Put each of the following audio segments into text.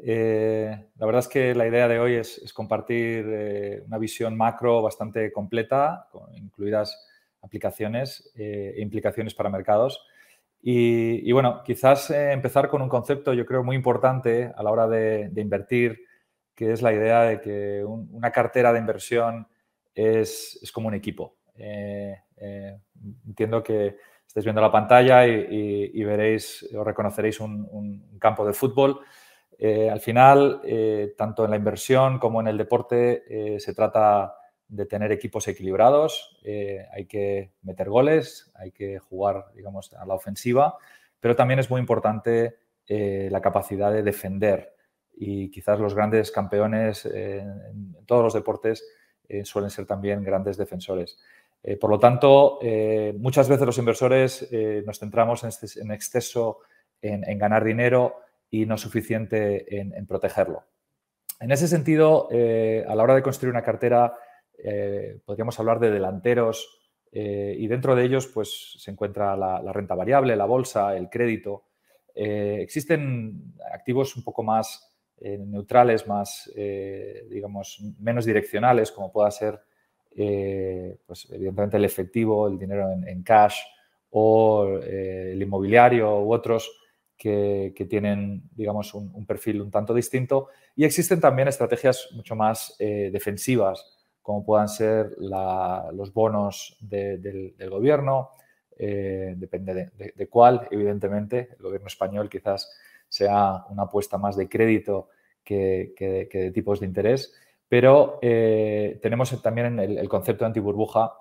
Eh, la verdad es que la idea de hoy es, compartir eh, una visión macro bastante completa, incluidas aplicaciones eh, e implicaciones para mercados. Y, bueno, quizás empezar con un concepto yo creo muy importante a la hora de, invertir, que es la idea de que una cartera de inversión es, como un equipo. entiendo que estáis viendo la pantalla y, veréis o reconoceréis un campo de fútbol. Eh, al final, eh, tanto en la inversión como en el deporte, eh, se trata de tener equipos equilibrados, hay que meter goles, hay que jugar, digamos, a la ofensiva, pero también es muy importante la capacidad de defender y quizás los grandes campeones en todos los deportes suelen ser también grandes defensores. por lo tanto, muchas veces los inversores nos centramos en, exceso en ganar dinero, y no suficiente en, protegerlo. En ese sentido, eh, a la hora de construir una cartera, eh, podríamos hablar de delanteros eh, y dentro de ellos pues, se encuentra la, renta variable, la bolsa, el crédito. existen activos un poco más neutrales, más, digamos, menos direccionales, como pueda ser, pues, evidentemente, el efectivo, el dinero en cash o el inmobiliario u otros que, tienen, digamos, un, perfil un tanto distinto. Y existen también estrategias mucho más eh, defensivas, como puedan ser los bonos del, gobierno, eh, depende de, cuál, evidentemente. El gobierno español quizás sea una apuesta más de crédito que, de tipos de interés, pero eh, tenemos también el, concepto de antiburbuja,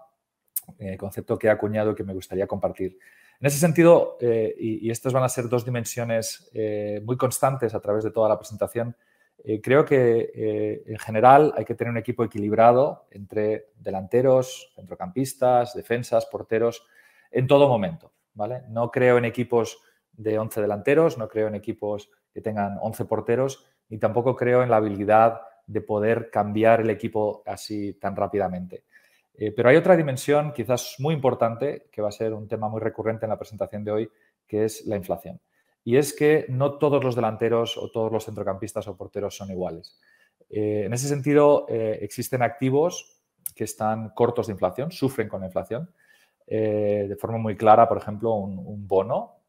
concepto que he acuñado y que me gustaría compartir. En ese sentido, eh, y, estas van a ser dos dimensiones eh, muy constantes a través de toda la presentación, eh, creo que en general hay que tener un equipo equilibrado entre delanteros, centrocampistas, defensas, porteros, en todo momento. ¿vale? No creo en equipos de 11 delanteros, no creo en equipos que tengan 11 porteros, ni tampoco creo en la habilidad de poder cambiar el equipo así tan rápidamente. Eh, pero hay otra dimensión quizás muy importante, que va a ser un tema muy recurrente en la presentación de hoy, que es la inflación. Y es que no todos los delanteros o todos los centrocampistas o porteros son iguales. Eh, en ese sentido, eh, existen activos que están cortos de inflación, sufren con la inflación. de forma muy clara, por ejemplo, un, bono.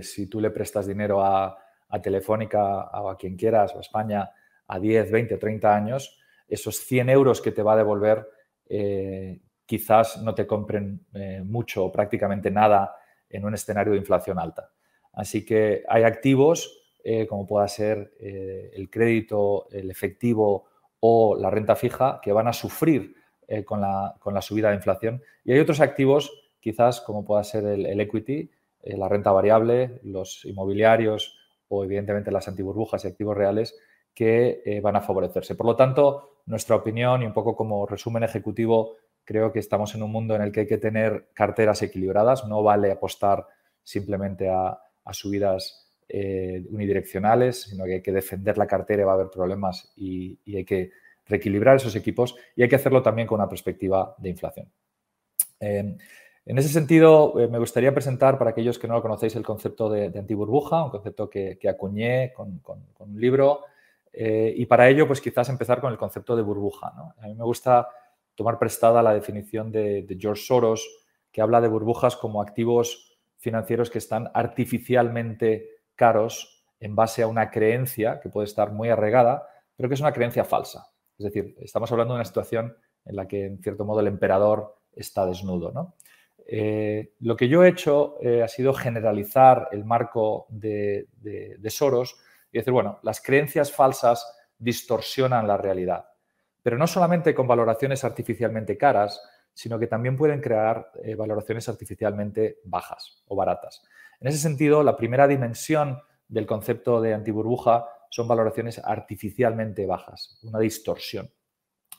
si tú le prestas dinero a, a Telefónica o a quien quieras, o a España, a 10, 20 o 30 años, esos 100 euros que te va a devolver eh, quizás no te compren eh, mucho o prácticamente nada en un escenario de inflación alta. Así que hay activos eh, como pueda ser el crédito, el efectivo o la renta fija que van a sufrir con la, subida de inflación. Y hay otros activos, quizás como pueda ser el, equity, la renta variable, los inmobiliarios o evidentemente las antiburbujas y activos reales que van a favorecerse. Por lo tanto, nuestra opinión y un poco como resumen ejecutivo, creo que estamos en un mundo en el que hay que tener carteras equilibradas, no vale apostar simplemente a, subidas eh, unidireccionales, sino que hay que defender la cartera y va a haber problemas y, hay que reequilibrar esos equipos y hay que hacerlo también con una perspectiva de inflación. en ese sentido, eh, me gustaría presentar para aquellos que no lo conocéis el concepto de, antiburbuja, un concepto que, acuñé con, un libro eh, y para ello, pues quizás empezar con el concepto de burbuja. A mí me gusta tomar prestada la definición de, George Soros, que habla de burbujas como activos financieros que están artificialmente caros en base a una creencia que puede estar muy arraigada, pero que es una creencia falsa. Es decir, estamos hablando de una situación en la que, en cierto modo, el emperador está desnudo. Eh, lo que yo he hecho eh, ha sido generalizar el marco de Soros y decir, bueno, las creencias falsas distorsionan la realidad, pero no solamente con valoraciones artificialmente caras, sino que también pueden crear eh, valoraciones artificialmente bajas o baratas. En ese sentido, la primera dimensión del concepto de antiburbuja son valoraciones artificialmente bajas, una distorsión.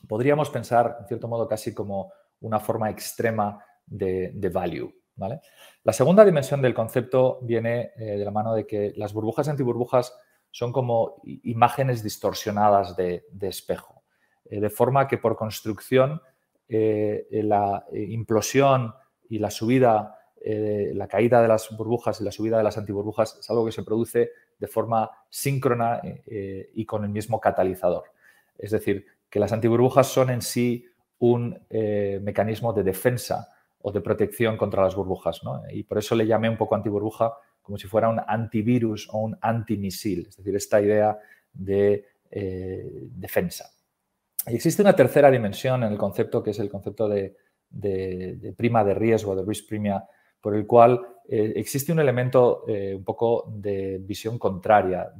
podríamos pensar, en cierto modo, casi como una forma extrema de, value. ¿vale? La segunda dimensión del concepto viene eh, de la mano de que las burbujas y antiburbujas son como imágenes distorsionadas de, espejo, eh, de forma que por construcción eh, la implosión y la subida, la caída de las burbujas y la subida de las antiburbujas es algo que se produce de forma síncrona y con el mismo catalizador. Es decir, que las antiburbujas son en sí un mecanismo de defensa o de protección contra las burbujas. Y por eso le llamé un poco antiburbuja como si fuera un antivirus o un antimisil, es decir, esta idea de eh, defensa. Y existe una tercera dimensión en el concepto, que es el concepto de, prima de riesgo, de risk premia, por el cual eh, existe un elemento eh, un poco de visión contraria,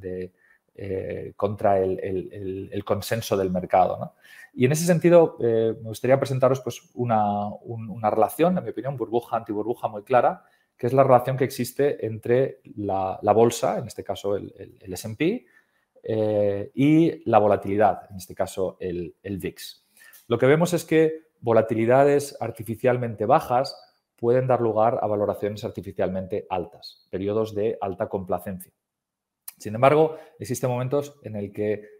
contra el, consenso del mercado. Y en ese sentido, me gustaría presentaros pues, una, una relación, en mi opinión, burbuja-antiburbuja muy clara, que es la relación que existe entre la, bolsa, en este caso el, el, SP, eh, y la volatilidad, en este caso el, VIX. Lo que vemos es que volatilidades artificialmente bajas pueden dar lugar a valoraciones artificialmente altas, periodos de alta complacencia. Sin embargo, existen momentos en el que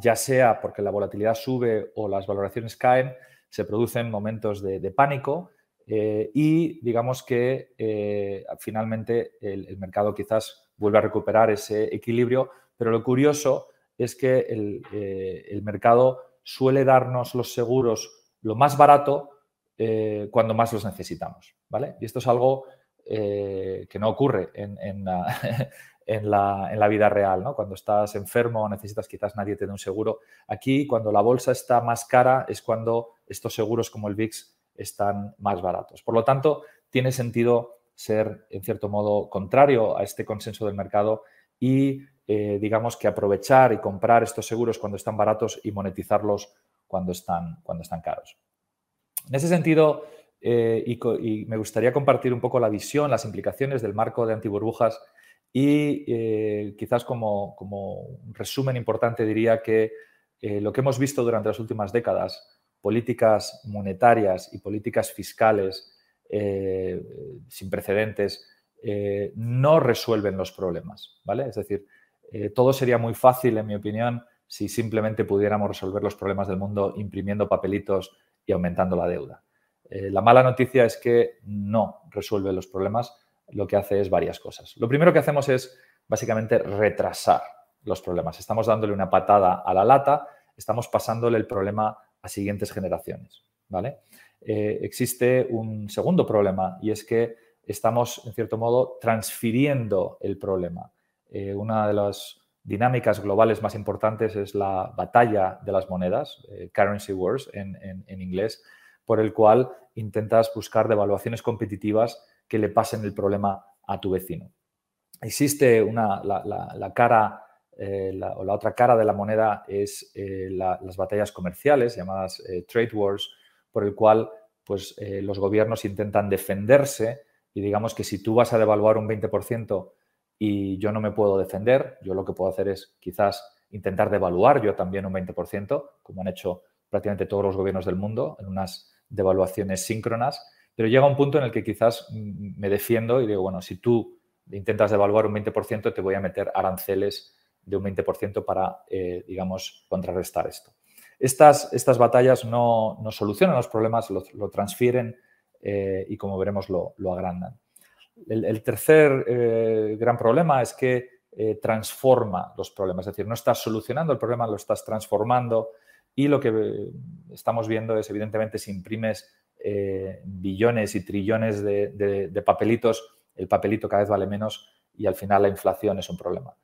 ya sea porque la volatilidad sube o las valoraciones caen, se producen momentos de pánico eh, y digamos que eh, finalmente el, mercado quizás vuelve a recuperar ese equilibrio, pero lo curioso es que el, eh, mercado suele darnos los seguros lo más barato cuando más los necesitamos. ¿vale? Y esto es algo que no ocurre en, la, vida real. ¿no? Cuando estás enfermo o necesitas quizás nadie te dé un seguro. Aquí, cuando la bolsa está más cara, es cuando estos seguros como el VIX están más baratos. Por lo tanto, tiene sentido ser, en cierto modo, contrario a este consenso del mercado y, eh, digamos, que aprovechar y comprar estos seguros cuando están baratos y monetizarlos cuando están, cuando están caros. En ese sentido, eh, y, me gustaría compartir un poco la visión, las implicaciones del marco de antiburbujas y eh, quizás como, como, resumen importante diría que lo que hemos visto durante las últimas décadas políticas monetarias y políticas fiscales eh, sin precedentes eh, no resuelven los problemas, ¿vale? Es decir, eh, todo sería muy fácil, en mi opinión, si simplemente pudiéramos resolver los problemas del mundo imprimiendo papelitos y aumentando la deuda. la mala noticia es que no resuelve los problemas, lo que hace es varias cosas. Lo primero que hacemos es básicamente retrasar los problemas. Estamos dándole una patada a la lata, estamos pasándole el problema a siguientes generaciones. ¿vale? Eh, existe un segundo problema y es que estamos, en cierto modo, transfiriendo el problema. Eh, una de las dinámicas globales más importantes es la batalla de las monedas, eh, currency wars en, inglés, por el cual intentas buscar devaluaciones competitivas que le pasen el problema a tu vecino. Existe una, la cara eh, la, o la otra cara de la moneda es eh, las batallas comerciales, llamadas eh, trade wars, por el cual pues, los gobiernos intentan defenderse y digamos que si tú vas a devaluar un 20% y yo no me puedo defender, yo lo que puedo hacer es quizás intentar devaluar yo también un 20%, como han hecho prácticamente todos los gobiernos del mundo en unas devaluaciones síncronas, pero llega un punto en el que quizás me defiendo y digo, bueno, si tú intentas devaluar un 20%, te voy a meter aranceles de un 20% para, eh, digamos, contrarrestar esto. Estas, estas batallas no, solucionan los problemas, lo, transfieren eh, y, como veremos, lo, agrandan. El, tercer eh, gran problema es que transforma los problemas, es decir, no estás solucionando el problema, lo estás transformando y lo que estamos viendo es, evidentemente, si imprimes billones y trillones de papelitos, el papelito cada vez vale menos y al final la inflación es un problema.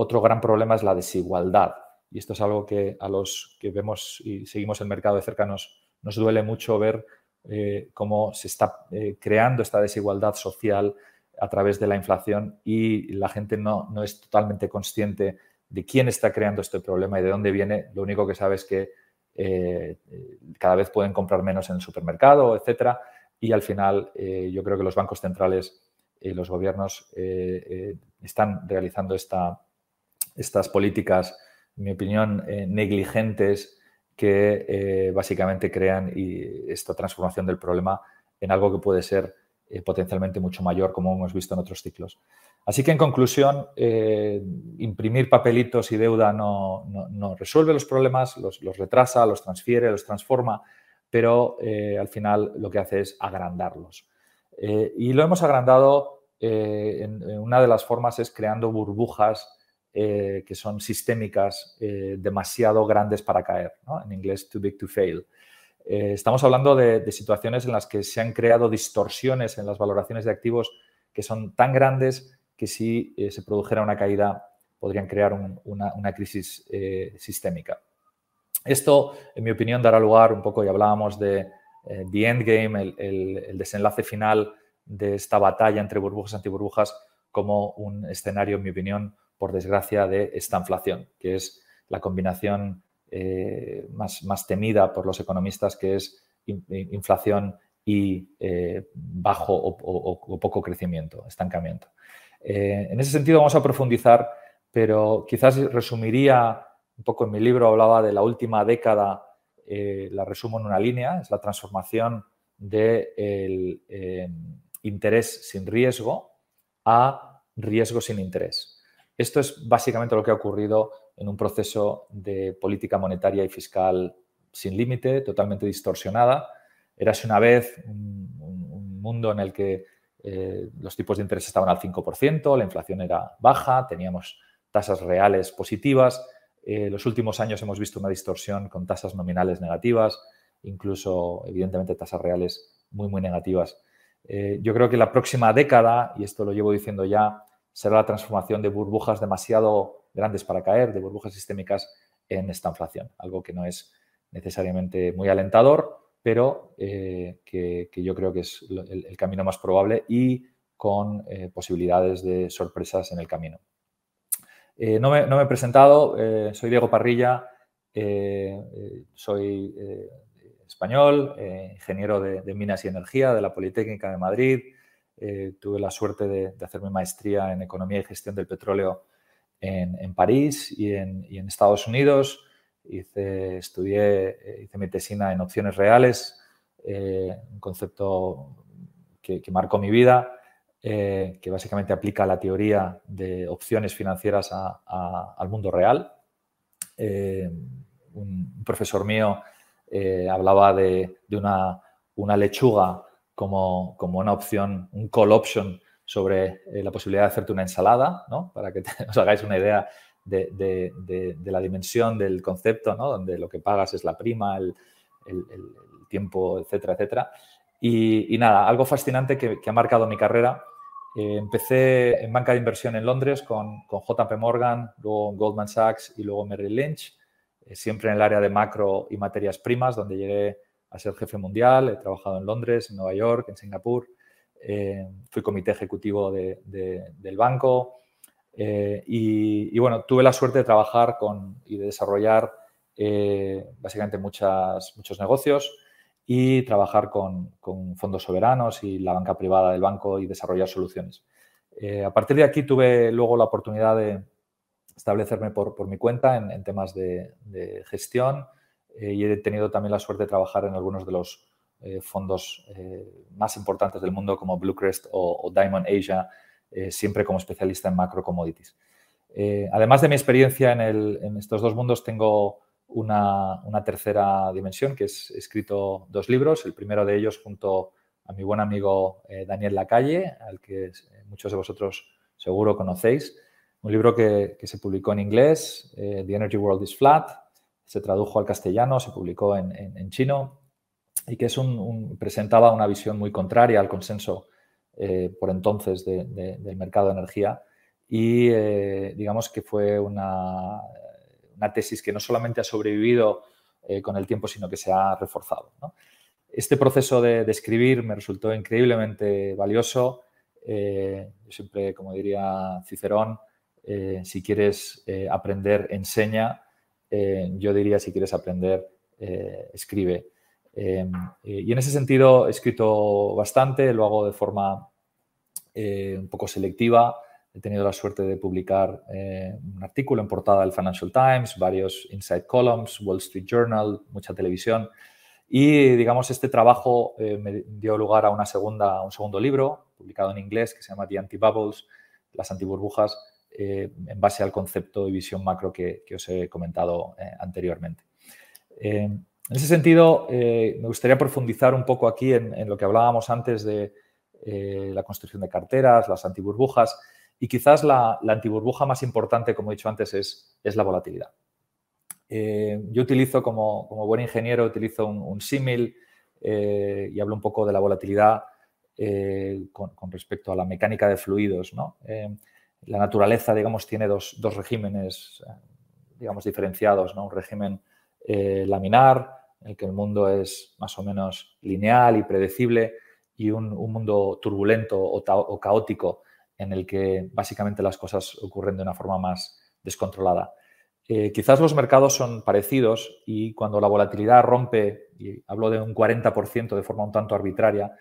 Otro gran problema es la desigualdad. Y esto es algo que a los que vemos y seguimos el mercado de cerca nos, duele mucho ver eh, cómo se está eh, creando esta desigualdad social a través de la inflación y la gente no, es totalmente consciente de quién está creando este problema y de dónde viene. Lo único que sabe es que eh, cada vez pueden comprar menos en el supermercado, etcétera. Y al final yo creo que los bancos centrales y los gobiernos están realizando esta, estas políticas, en mi opinión, eh, negligentes que básicamente crean esta transformación del problema en algo que puede ser potencialmente mucho mayor, como hemos visto en otros ciclos. Así que, en conclusión, imprimir papelitos y deuda no, resuelve los problemas, los, retrasa, los transfiere, los transforma, pero al final lo que hace es agrandarlos. y lo hemos agrandado eh, en, una de las formas es creando burbujas eh, que son sistémicas eh, demasiado grandes para caer, en inglés too big to fail. estamos hablando de, situaciones en las que se han creado distorsiones en las valoraciones de activos que son tan grandes que si se produjera una caída podrían crear una, crisis sistémica. Esto, en mi opinión, dará lugar un poco, y hablábamos de the endgame, el desenlace final de esta batalla entre burbujas y antiburbujas como un escenario, en mi opinión, por desgracia, de esta inflación, que es la combinación eh, más, temida por los economistas, que es inflación y eh, bajo o, poco crecimiento, estancamiento. Eh, en ese sentido vamos a profundizar, pero quizás resumiría un poco en mi libro, hablaba de la última década, la resumo en una línea, es la transformación del de interés sin riesgo a riesgo sin interés. Esto es básicamente lo que ha ocurrido en un proceso de política monetaria y fiscal sin límite, totalmente distorsionada. Érase una vez un, mundo en el que eh, los tipos de interés estaban al 5%, la inflación era baja, teníamos tasas reales positivas. Eh, los últimos años hemos visto una distorsión con tasas nominales negativas, incluso, evidentemente, tasas reales muy, muy negativas. Eh, yo creo que la próxima década, y esto lo llevo diciendo ya, será la transformación de burbujas demasiado grandes para caer, de burbujas sistémicas en esta inflación, algo que no es necesariamente muy alentador, pero eh, que, yo creo que es el, camino más probable y con eh, posibilidades de sorpresas en el camino. no, me, he presentado, soy Diego Parrilla, soy español, eh, ingeniero de, minas y energía de la Politécnica de Madrid. Eh, tuve la suerte de, hacer mi maestría en economía y gestión del petróleo en, París y en, Estados Unidos. Hice, estudié, eh, mi tesina en opciones reales, un concepto que, marcó mi vida, que básicamente aplica la teoría de opciones financieras al mundo real. un profesor mío eh, hablaba de, una, lechuga como, una opción, un call option sobre eh, la posibilidad de hacerte una ensalada, para que os hagáis una idea de, la dimensión del concepto, donde lo que pagas es la prima, el, tiempo, etcétera, etcétera. Y, nada, algo fascinante que, ha marcado mi carrera. Eh, empecé en banca de inversión en Londres con, con JP Morgan, luego Goldman Sachs y luego Merrill Lynch. Eh, siempre en el área de macro y materias primas, donde llegué a ser jefe mundial. He trabajado en Londres, en Nueva York, en Singapur. Eh, fui comité ejecutivo del banco. Eh, y, bueno, tuve la suerte de trabajar con, y de desarrollar básicamente muchas, muchos negocios y trabajar con, con, fondos soberanos y la banca privada del banco y desarrollar soluciones. a partir de aquí tuve luego la oportunidad de, establecerme por, mi cuenta en, temas de, gestión eh, y he tenido también la suerte de trabajar en algunos de los eh, fondos eh, más importantes del mundo como Bluecrest o, Diamond Asia, siempre como especialista en macro commodities. además de mi experiencia en, estos dos mundos, tengo una, tercera dimensión, que es he escrito dos libros, el primero de ellos junto a mi buen amigo Daniel Lacalle, al que muchos de vosotros seguro conocéis, un libro que, se publicó en inglés, The Energy World is Flat, se tradujo al castellano, se publicó en, chino y que es un, presentaba una visión muy contraria al consenso eh, por entonces del mercado de energía y eh, digamos que fue una, tesis que no solamente ha sobrevivido con el tiempo, sino que se ha reforzado. Este proceso de, de, escribir me resultó increíblemente valioso. siempre, como diría Cicerón, eh, si quieres eh, aprender, enseña. Eh, yo diría, si quieres aprender, escribe. y en ese sentido he escrito bastante, lo hago de forma un poco selectiva. he tenido la suerte de publicar un artículo en portada del Financial Times, varios inside columns, Wall Street Journal, mucha televisión. Y, digamos, este trabajo me dio lugar a una segunda, un segundo libro, publicado en inglés, que se llama The Anti-Bubbles, las antiburbujas, eh, en base al concepto de visión macro que, os he comentado eh, anteriormente. Eh, en ese sentido, me gustaría profundizar un poco aquí en, lo que hablábamos antes de la construcción de carteras, las antiburbujas, y quizás la, antiburbuja más importante, como he dicho antes, es, la volatilidad. yo utilizo como, buen ingeniero, utilizo un, símil y hablo un poco de la volatilidad con, respecto a la mecánica de fluidos. ¿no? La naturaleza, digamos, tiene dos, regímenes, eh, digamos, diferenciados, ¿no? Un régimen eh, laminar, en el que el mundo es más o menos lineal y predecible, y un, mundo turbulento o, caótico, en el que básicamente las cosas ocurren de una forma más descontrolada. Eh, quizás los mercados son parecidos y cuando la volatilidad rompe, y hablo de un 40% de forma un tanto arbitraria,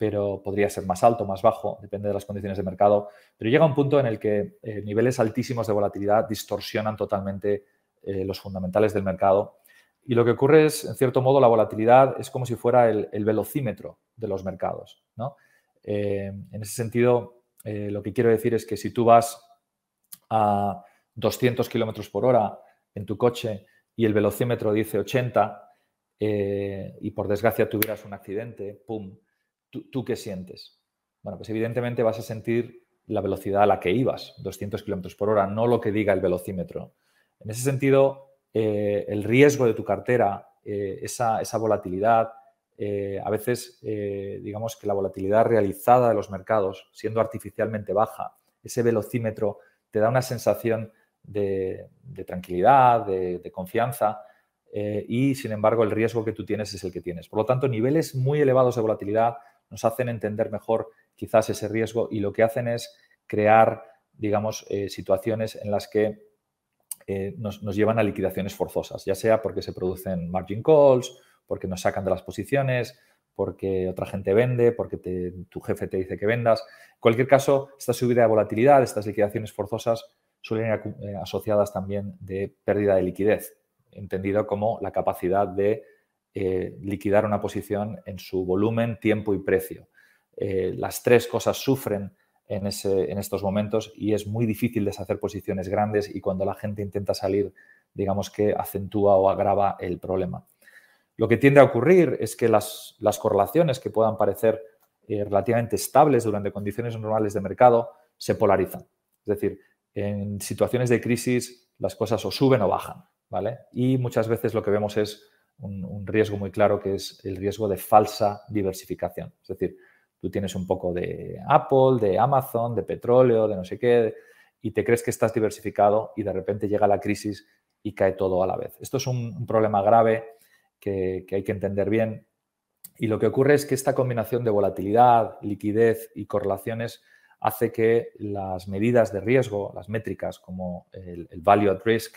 pero podría ser más alto, más bajo, depende de las condiciones de mercado. Pero llega un punto en el que eh, niveles altísimos de volatilidad distorsionan totalmente eh, los fundamentales del mercado. Y lo que ocurre es, en cierto modo, la volatilidad es como si fuera el, velocímetro de los mercados. Eh, en ese sentido, lo que quiero decir es que si tú vas a 200 kilómetros por hora en tu coche y el velocímetro dice 80 y por desgracia tuvieras un accidente, ¡pum! ¿Tú, qué sientes? Bueno, pues evidentemente vas a sentir la velocidad a la que ibas, 200 kilómetros por hora, no lo que diga el velocímetro. En ese sentido, eh, el riesgo de tu cartera, eh, esa, volatilidad, eh, a veces, digamos que la volatilidad realizada de los mercados, siendo artificialmente baja, ese velocímetro te da una sensación de, tranquilidad, de confianza, y sin embargo el riesgo que tú tienes es el que tienes. Por lo tanto, niveles muy elevados de volatilidad nos hacen entender mejor quizás ese riesgo y lo que hacen es crear, digamos, eh, situaciones en las que eh, nos, llevan a liquidaciones forzosas, ya sea porque se producen margin calls, porque nos sacan de las posiciones, porque otra gente vende, porque tu jefe te dice que vendas. En cualquier caso, esta subida de volatilidad, estas liquidaciones forzosas suelen ir eh, asociadas también de pérdida de liquidez, entendido como la capacidad de eh, liquidar una posición en su volumen, tiempo y precio. Eh, las tres cosas sufren en, estos momentos y es muy difícil deshacer posiciones grandes y cuando la gente intenta salir, digamos que acentúa o agrava el problema. Lo que tiende a ocurrir es que las, las correlaciones que puedan parecer eh, relativamente estables durante condiciones normales de mercado se polarizan. Es decir, en situaciones de crisis las cosas o suben o bajan, ¿vale? Y muchas veces lo que vemos es un, riesgo muy claro que es el riesgo de falsa diversificación. Es decir, tú tienes un poco de Apple, de Amazon, de petróleo, de no sé qué, y te crees que estás diversificado y de repente llega la crisis y cae todo a la vez. Esto es un, problema grave que, hay que entender bien. Y lo que ocurre es que esta combinación de volatilidad, liquidez y correlaciones hace que las medidas de riesgo, las métricas como el, value at risk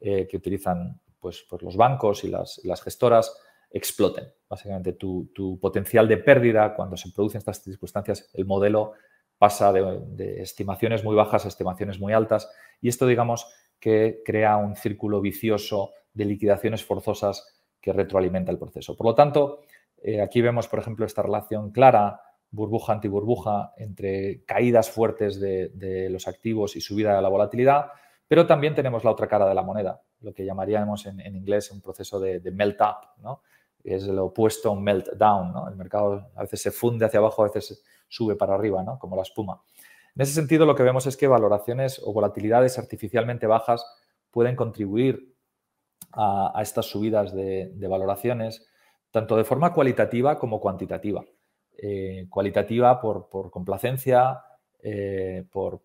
eh, que utilizan pues, pues, los bancos y las, gestoras exploten. Básicamente tu, potencial de pérdida cuando se producen estas circunstancias, el modelo pasa de, estimaciones muy bajas a estimaciones muy altas y esto digamos que crea un círculo vicioso de liquidaciones forzosas que retroalimenta el proceso. Por lo tanto, eh, aquí vemos, por ejemplo, esta relación clara, burbuja antiburbuja, entre caídas fuertes de los activos y subida de la volatilidad, pero también tenemos la otra cara de la moneda, lo que llamaríamos en, inglés un proceso de, melt up, ¿no? es lo opuesto a un meltdown. ¿no? El mercado a veces se funde hacia abajo, a veces sube para arriba, ¿no? como la espuma. En ese sentido, lo que vemos es que valoraciones o volatilidades artificialmente bajas pueden contribuir a, estas subidas de, valoraciones, tanto de forma cualitativa como cuantitativa. Eh, cualitativa por, por complacencia, eh, por,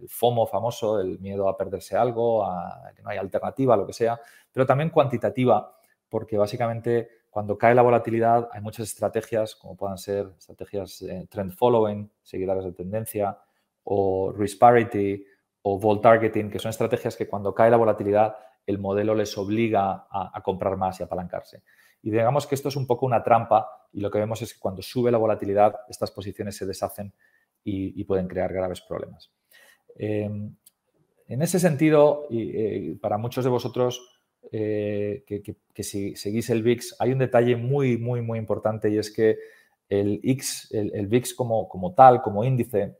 el FOMO famoso, el miedo a perderse algo, a que no hay alternativa, lo que sea, pero también cuantitativa, porque básicamente cuando cae la volatilidad hay muchas estrategias, como puedan ser estrategias trend following, seguidoras de tendencia, o risk parity, o vol targeting, que son estrategias que cuando cae la volatilidad el modelo les obliga a, a comprar más y apalancarse. Y digamos que esto es un poco una trampa y lo que vemos es que cuando sube la volatilidad estas posiciones se deshacen y, pueden crear graves problemas. Em, en ese sentido, y, para muchos de vosotros que, si seguís el VIX, hay un detalle muy, muy, muy importante y es que el, X, VIX como, como tal, como índice,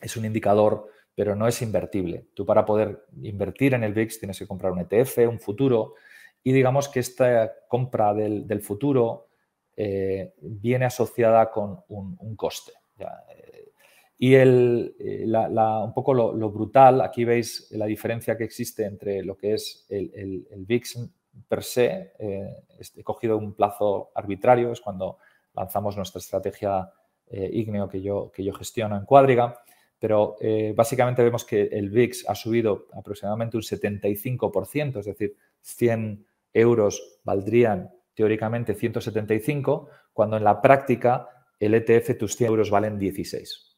es un indicador, pero no es invertible. Tú para poder invertir en el VIX tienes que comprar un ETF, un futuro, y digamos que esta compra del, futuro eh, viene asociada con un, coste. Eh, y el, eh, un poco lo, brutal, aquí veis la diferencia que existe entre lo que es el, el VIX per se, he cogido un plazo arbitrario, es cuando lanzamos nuestra estrategia IGNEO que yo, que yo gestiono en Cuadriga, pero básicamente vemos que el VIX ha subido aproximadamente un 75%, es decir, 100 euros valdrían teóricamente 175, cuando en la práctica el ETF tus 100 euros valen 16.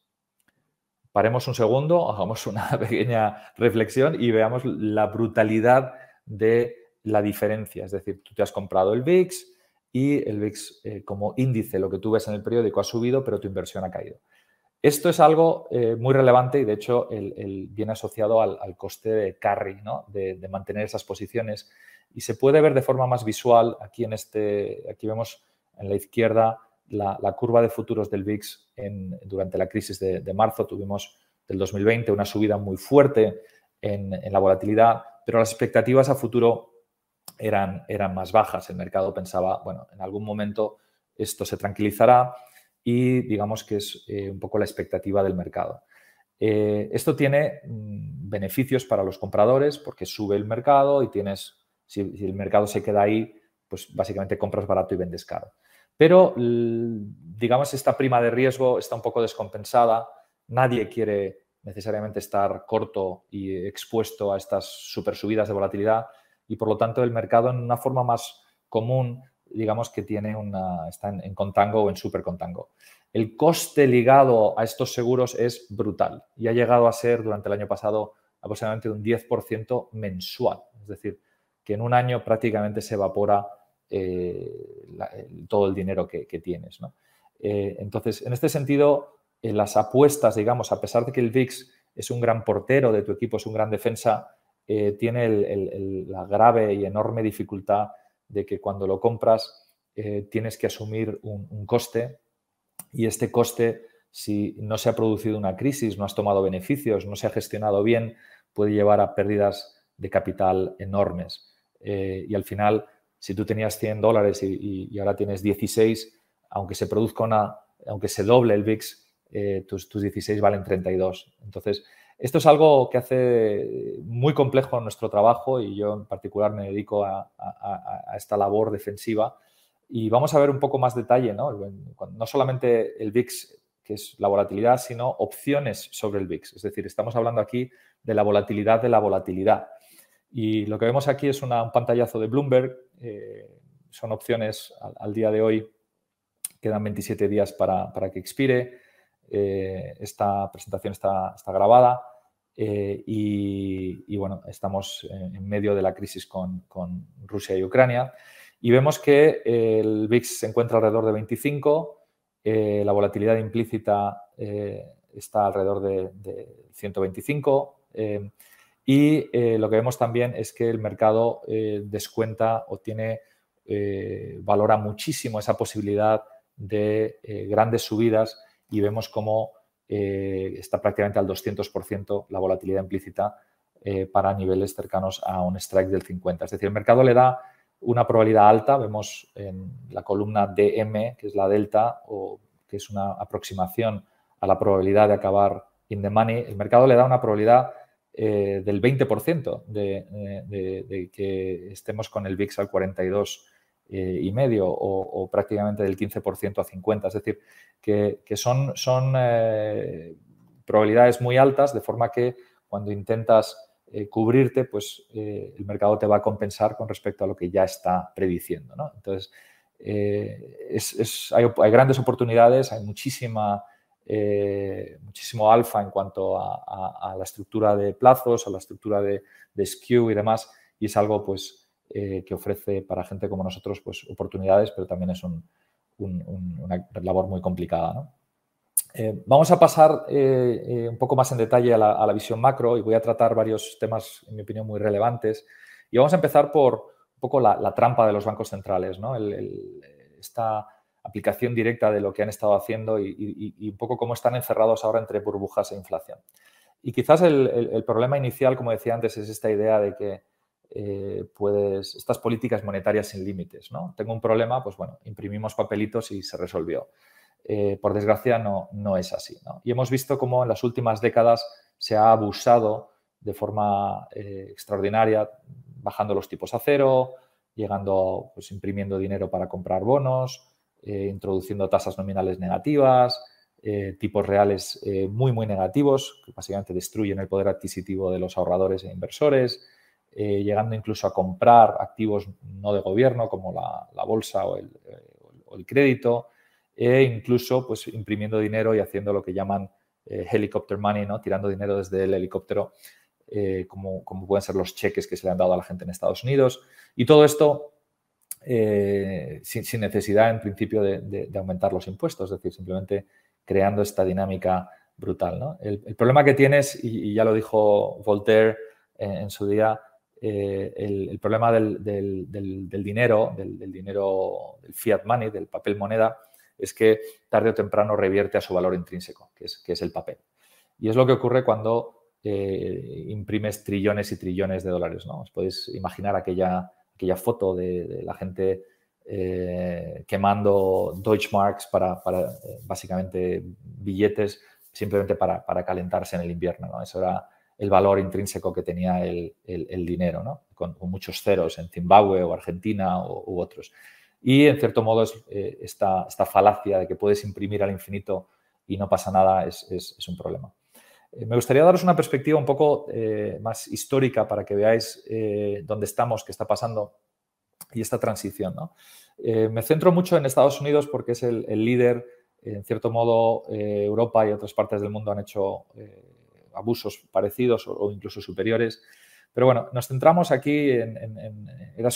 Paremos un segundo, hagamos una pequeña reflexión y veamos la brutalidad de la diferencia. Es decir, tú te has comprado el VIX y el VIX eh, como índice, lo que tú ves en el periódico, ha subido, pero tu inversión ha caído. Esto es algo eh, muy relevante y de hecho el, viene asociado al, coste de carry, ¿no? de, de mantener esas posiciones y se puede ver de forma más visual aquí en este, aquí vemos en la izquierda la, curva de futuros del VIX durante la crisis de, marzo. Tuvimos del 2020 una subida muy fuerte en, la volatilidad, pero las expectativas a futuro eran, más bajas. El mercado pensaba, bueno, en algún momento esto se tranquilizará y digamos que es eh, un poco la expectativa del mercado. Eh, esto tiene mm, beneficios para los compradores porque sube el mercado y tienes si, el mercado se queda ahí, pues básicamente compras barato y vendes caro. Pero, digamos, esta prima de riesgo está un poco descompensada. Nadie quiere necesariamente estar corto y expuesto a estas super subidas de volatilidad y, por lo tanto, el mercado en una forma más común, digamos que tiene una, está en, contango o en super contango. El coste ligado a estos seguros es brutal y ha llegado a ser durante el año pasado aproximadamente un 10% mensual. Es decir, que en un año prácticamente se evapora eh, todo el dinero que, tienes. Eh, entonces, en este sentido, en las apuestas, digamos, a pesar de que el VIX es un gran portero de tu equipo, es un gran defensa, eh, tiene la grave y enorme dificultad de que cuando lo compras tienes que asumir un, coste y este coste, si no se ha producido una crisis, no has tomado beneficios, no se ha gestionado bien, puede llevar a pérdidas de capital enormes. Eh, y al final, si tú tenías 100 dólares y, ahora tienes 16, aunque se produzca una, aunque se doble el VIX, eh, tus, 16 valen 32. Entonces, esto es algo que hace muy complejo nuestro trabajo y yo en particular me dedico a, esta labor defensiva. Y vamos a ver un poco más detalle, ¿no? No solamente el VIX, que es la volatilidad, sino opciones sobre el VIX. Es decir, estamos hablando aquí de la volatilidad de la volatilidad. Y lo que vemos aquí es un pantallazo de Bloomberg. Eh, son opciones al, día de hoy. Quedan 27 días para, que expire. Eh, esta presentación está, está grabada. Eh, y, bueno, estamos en medio de la crisis con, Rusia y Ucrania. Y vemos que el VIX se encuentra alrededor de 25. la volatilidad implícita está alrededor de, de 125. Y eh, lo que vemos también es que el mercado eh, descuenta o tiene, eh, valora muchísimo esa posibilidad de grandes subidas y vemos cómo está prácticamente al 200% la volatilidad implícita para niveles cercanos a un strike del 50. Es decir, el mercado le da una probabilidad alta, vemos en la columna DM, que es la delta, o que es una aproximación a la probabilidad de acabar in the money, el mercado le da una probabilidad eh, del 20% eh, de, que estemos con el VIX al 42 eh, y medio o, prácticamente del 15% a 50. Es decir, que, son, son probabilidades muy altas, de forma que cuando intentas cubrirte, pues el mercado te va a compensar con respecto a lo que ya está prediciendo. Entonces, hay, hay, grandes oportunidades, hay muchísima eh, muchísimo alfa en cuanto a, la estructura de plazos, a la estructura de, de skew y demás, y es algo pues, eh, que ofrece para gente como nosotros pues, oportunidades, pero también es una labor muy complicada. Eh, vamos a pasar eh, un poco más en detalle a la, visión macro y voy a tratar varios temas, en mi opinión, muy relevantes. Y vamos a empezar por un poco la, trampa de los bancos centrales, ¿no? esta aplicación directa de lo que han estado haciendo y, un poco cómo están encerrados ahora entre burbujas e inflación. Y quizás el, problema inicial, como decía antes, es esta idea de que puedes, estas políticas monetarias sin límites, ¿no? Tengo un problema, pues bueno, imprimimos papelitos y se resolvió. Eh, por desgracia, no, no es así. Y hemos visto cómo en las últimas décadas se ha abusado de forma eh, extraordinaria, bajando los tipos a cero, llegando, pues imprimiendo dinero para comprar bonos, eh, introduciendo tasas nominales negativas, tipos reales muy, muy negativos, que básicamente destruyen el poder adquisitivo de los ahorradores e inversores, llegando incluso a comprar activos no de gobierno, como la, bolsa o el crédito, e incluso pues, imprimiendo dinero y haciendo lo que llaman eh, helicopter money, ¿no? tirando dinero desde el helicóptero, eh, como, pueden ser los cheques que se le han dado a la gente en Estados Unidos. Y todo esto eh, sin, necesidad, en principio, de, aumentar los impuestos, es decir, simplemente creando esta dinámica brutal. El, problema que tienes, y, ya lo dijo Voltaire en, su día, el, problema del, dinero, del, dinero, del fiat money, del papel moneda, es que tarde o temprano revierte a su valor intrínseco, que es, que es el papel. Y es lo que ocurre cuando eh, imprimes trillones y trillones de dólares. ¿no? Os podéis imaginar aquella, aquella foto de, la gente eh, quemando Deutschmarks para, para eh, básicamente billetes simplemente para, para, calentarse en el invierno. ¿no? Eso era el valor intrínseco que tenía el, dinero, ¿no? con, muchos ceros en Zimbabue o Argentina u otros. Y en cierto modo eh, esta, falacia de que puedes imprimir al infinito y no pasa nada es, un problema. Eh, me gustaría daros una perspectiva un poco eh, más histórica para que veáis dónde estamos, qué está pasando y esta transición. me centro mucho en Estados Unidos porque es el, líder, en cierto modo Europa y otras partes del mundo han hecho abusos parecidos o incluso superiores pero bueno, nos centramos aquí en, en,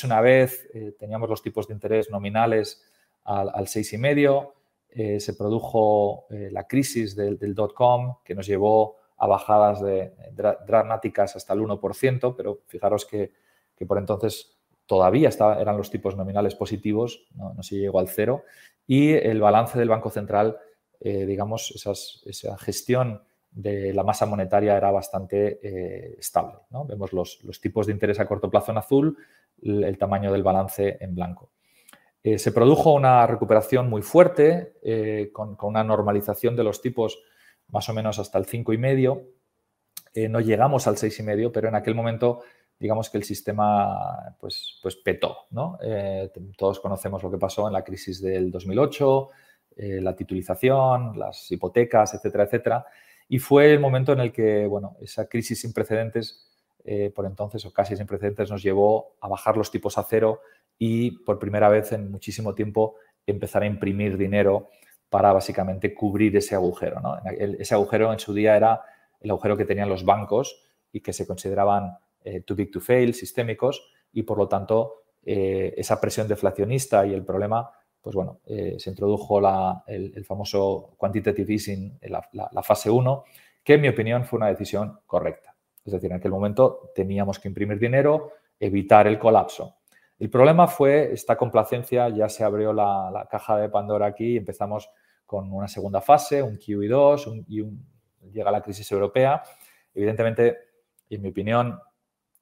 una vez, eh, teníamos los tipos de interés nominales al, al 6,5, eh, se produjo eh, la crisis del, del dot-com que nos llevó a bajadas de, dramáticas hasta el 1%, pero fijaros que, por entonces todavía eran los tipos nominales positivos, no, se llegó al cero, y el balance del Banco Central, digamos, esa gestión de la masa monetaria era bastante eh, estable. Vemos los, tipos de interés a corto plazo en azul, el, tamaño del balance en blanco. Eh, se produjo una recuperación muy fuerte, eh, con, una normalización de los tipos más o menos hasta el 5,5. no llegamos al 6,5, pero en aquel momento digamos que el sistema pues, pues petó. todos conocemos lo que pasó en la crisis del 2008, la titulización, las hipotecas, etcétera, etcétera. Y fue el momento en el que, bueno, esa crisis sin precedentes, eh, por entonces, o casi sin precedentes, nos llevó a bajar los tipos a cero y por primera vez en muchísimo tiempo empezar a imprimir dinero para básicamente cubrir ese agujero. ese agujero en su día era el agujero que tenían los bancos y que se consideraban eh, too big to fail, sistémicos, y por lo tanto eh, esa presión deflacionista y el problema pues bueno, eh, se introdujo el, famoso quantitative easing, la, la, fase 1, que en mi opinión fue una decisión correcta. Es decir, en aquel momento teníamos que imprimir dinero, evitar el colapso. El problema fue esta complacencia, ya se abrió la, caja de Pandora aquí y empezamos con una segunda fase, un QE2 y llega la crisis europea. Evidentemente, en mi opinión,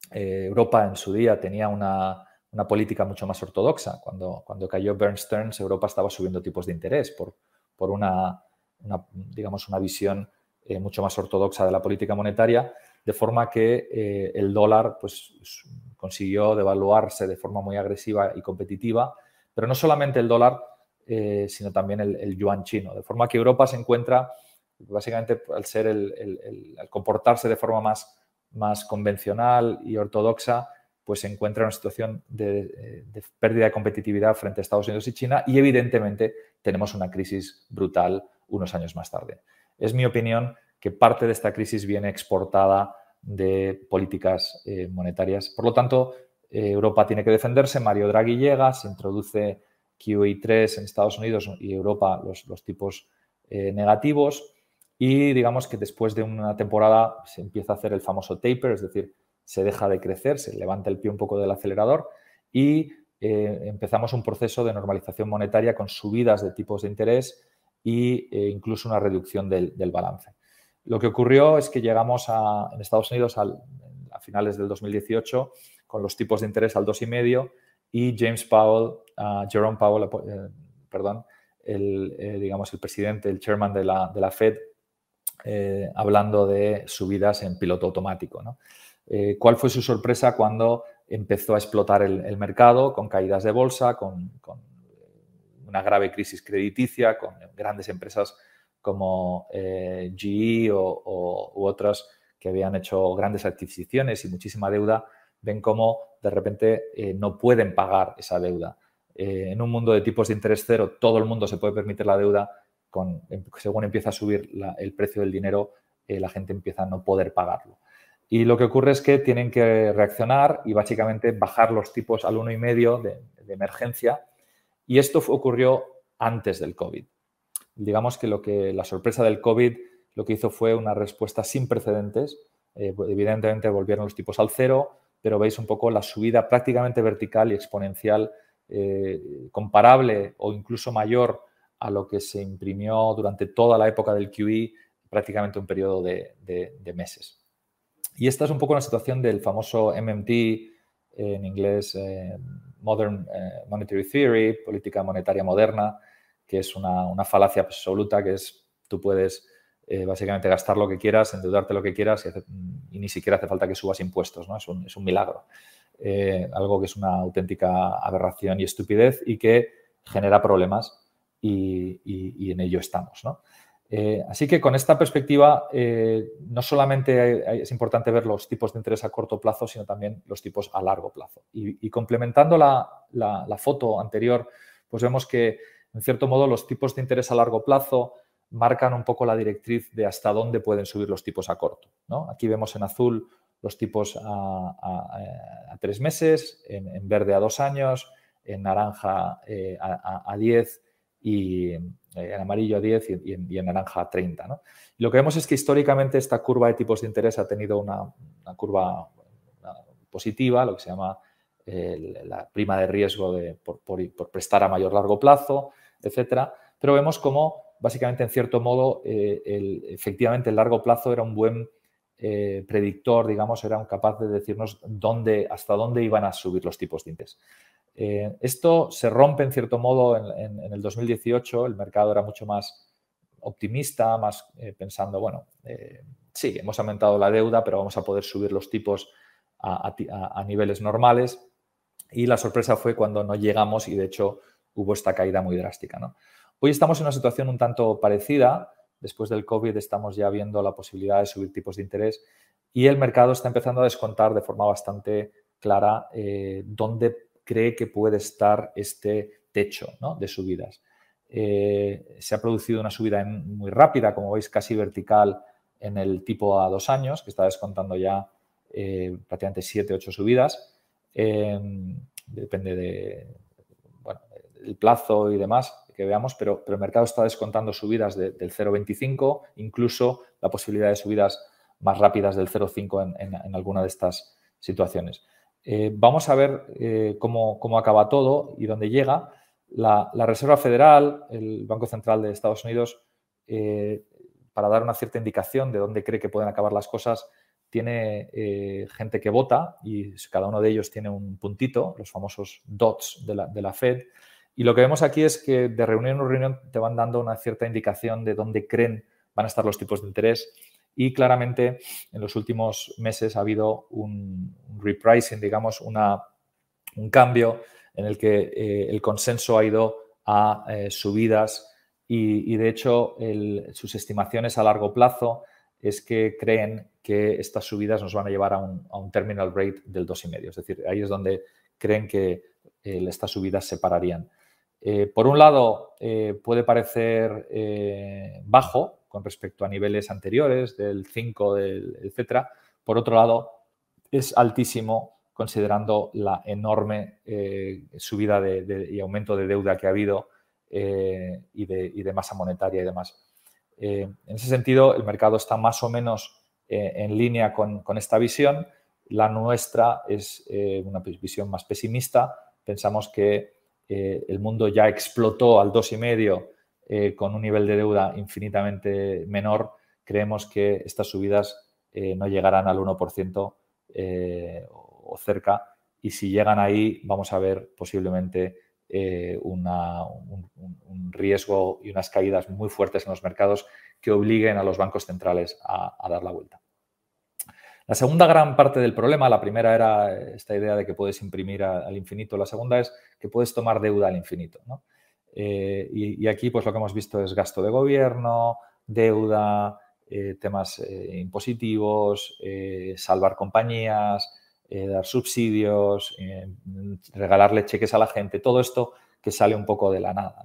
eh, Europa en su día tenía una, una política mucho más ortodoxa. Cuando, cuando cayó Bernstein, Europa estaba subiendo tipos de interés por, por una, digamos, una visión eh, mucho más ortodoxa de la política monetaria, de forma que eh, el dólar pues, consiguió devaluarse de forma muy agresiva y competitiva, pero no solamente el dólar, eh, sino también el, yuan chino, de forma que Europa se encuentra, básicamente al, ser el, al comportarse de forma más, más convencional y ortodoxa, pues se encuentra en una situación de, pérdida de competitividad frente a Estados Unidos y China y evidentemente tenemos una crisis brutal unos años más tarde. Es mi opinión que parte de esta crisis viene exportada de políticas eh, monetarias. Por lo tanto, eh, Europa tiene que defenderse, Mario Draghi llega, se introduce QE3 en Estados Unidos y Europa los, tipos negativos y digamos que después de una temporada se empieza a hacer el famoso taper, es decir, se deja de crecer, se levanta el pie un poco del acelerador y eh, empezamos un proceso de normalización monetaria con subidas de tipos de interés e incluso una reducción del, balance. Lo que ocurrió es que llegamos a, en Estados Unidos a finales del 2018 con los tipos de interés al 2,5 y James Powell, Jerome Powell, eh, perdón, el, digamos, el presidente, el chairman de la, de la Fed, hablando de subidas en piloto automático. Eh, cuál fue su sorpresa cuando empezó a explotar el, mercado con caídas de bolsa, con, una grave crisis crediticia, con grandes empresas como eh, GE o, u otras que habían hecho grandes adquisiciones y muchísima deuda, ven cómo de repente eh, no pueden pagar esa deuda. en un mundo de tipos de interés cero, todo el mundo se puede permitir la deuda, con, según empieza a subir el precio del dinero, la gente empieza a no poder pagarlo. Y lo que ocurre es que tienen que reaccionar y básicamente bajar los tipos al 1,5 de, de emergencia. Y esto ocurrió antes del COVID. Digamos que, lo que la sorpresa del COVID lo que hizo fue una respuesta sin precedentes. Eh, evidentemente volvieron los tipos al cero, pero veis un poco la subida prácticamente vertical y exponencial eh, comparable o incluso mayor a lo que se imprimió durante toda la época del QE, prácticamente un periodo de meses. Y esta es un poco la situación del famoso MMT, en inglés eh, Modern eh, Monetary Theory, política monetaria moderna, que es una, falacia absoluta, que es tú puedes eh, básicamente gastar lo que quieras, endeudarte lo que quieras y, ni siquiera hace falta que subas impuestos, ¿no? Es un, es un milagro. algo que es una auténtica aberración y estupidez y que genera problemas y, y en ello estamos, ¿no? Eh, así que con esta perspectiva, eh, no solamente es importante ver los tipos de interés a corto plazo, sino también los tipos a largo plazo. Y, complementando la, foto anterior, pues vemos que, en cierto modo, los tipos de interés a largo plazo marcan un poco la directriz de hasta dónde pueden subir los tipos a corto. Aquí vemos en azul los tipos a, tres meses, en, verde a dos años, en naranja eh, a, diez y eh, en amarillo a 10 y, en, naranja a 30. lo que vemos es que históricamente esta curva de tipos de interés ha tenido una, curva positiva, lo que se llama la prima de riesgo de, por, prestar a mayor largo plazo, etcétera. Pero vemos cómo, básicamente, en cierto modo, eh, efectivamente el largo plazo era un buen eh, predictor, digamos, era capaz de decirnos dónde, hasta dónde iban a subir los tipos de interés. Eh, esto se rompe en cierto modo en, el 2018, el mercado era mucho más optimista, más pensando, bueno, sí, hemos aumentado la deuda, pero vamos a poder subir los tipos a, niveles normales. Y la sorpresa fue cuando no llegamos y de hecho hubo esta caída muy drástica. Hoy estamos en una situación un tanto parecida. Después del COVID estamos ya viendo la posibilidad de subir tipos de interés y el mercado está empezando a descontar de forma bastante clara dónde cree que puede estar este techo de subidas. Eh, se ha producido una subida muy rápida, como veis, casi vertical en el tipo a dos años, que está descontando ya eh, prácticamente siete, ocho subidas. Depende de, del plazo y demás que veamos, pero, el mercado está descontando subidas del 0,25, incluso la posibilidad de subidas más rápidas del 0,5 en alguna de estas situaciones. Eh, vamos a ver eh, cómo, acaba todo y dónde llega. La, Reserva Federal, el Banco Central de Estados Unidos, eh, para dar una cierta indicación de dónde cree que pueden acabar las cosas, tiene gente que vota y cada uno de ellos tiene un puntito, los famosos dots de la, de la Fed. Y lo que vemos aquí es que de reunión en reunión te van dando una cierta indicación de dónde creen van a estar los tipos de interés y claramente en los últimos meses ha habido un, repricing, digamos, una, un cambio en el que eh, el consenso ha ido a eh, subidas y, de hecho sus estimaciones a largo plazo es que creen que estas subidas nos van a llevar a un, terminal rate del 2,5. Es decir, ahí es donde creen que eh, estas subidas se pararían. Por un lado, puede parecer bajo, con respecto a niveles anteriores, del 5, del, etcétera. Por otro lado, es altísimo considerando la enorme eh, subida de, y aumento de deuda que ha habido eh, y, de, masa monetaria y demás. en ese sentido, el mercado está más o menos en línea con, esta visión. La nuestra es una visión más pesimista. Pensamos que el mundo ya explotó al 2,5 con un nivel de deuda infinitamente menor. Creemos que estas subidas no llegarán al 1% o cerca y si llegan ahí vamos a ver posiblemente eh, un, riesgo y unas caídas muy fuertes en los mercados que obliguen a los bancos centrales a, dar la vuelta. La segunda gran parte del problema, la primera era esta idea de que puedes imprimir al infinito, la segunda es que puedes tomar deuda al infinito. Eh, y, aquí pues lo que hemos visto es gasto de gobierno, deuda, eh, temas impositivos, salvar compañías, eh, dar subsidios, eh, regalarle cheques a la gente, todo esto que sale un poco de la nada.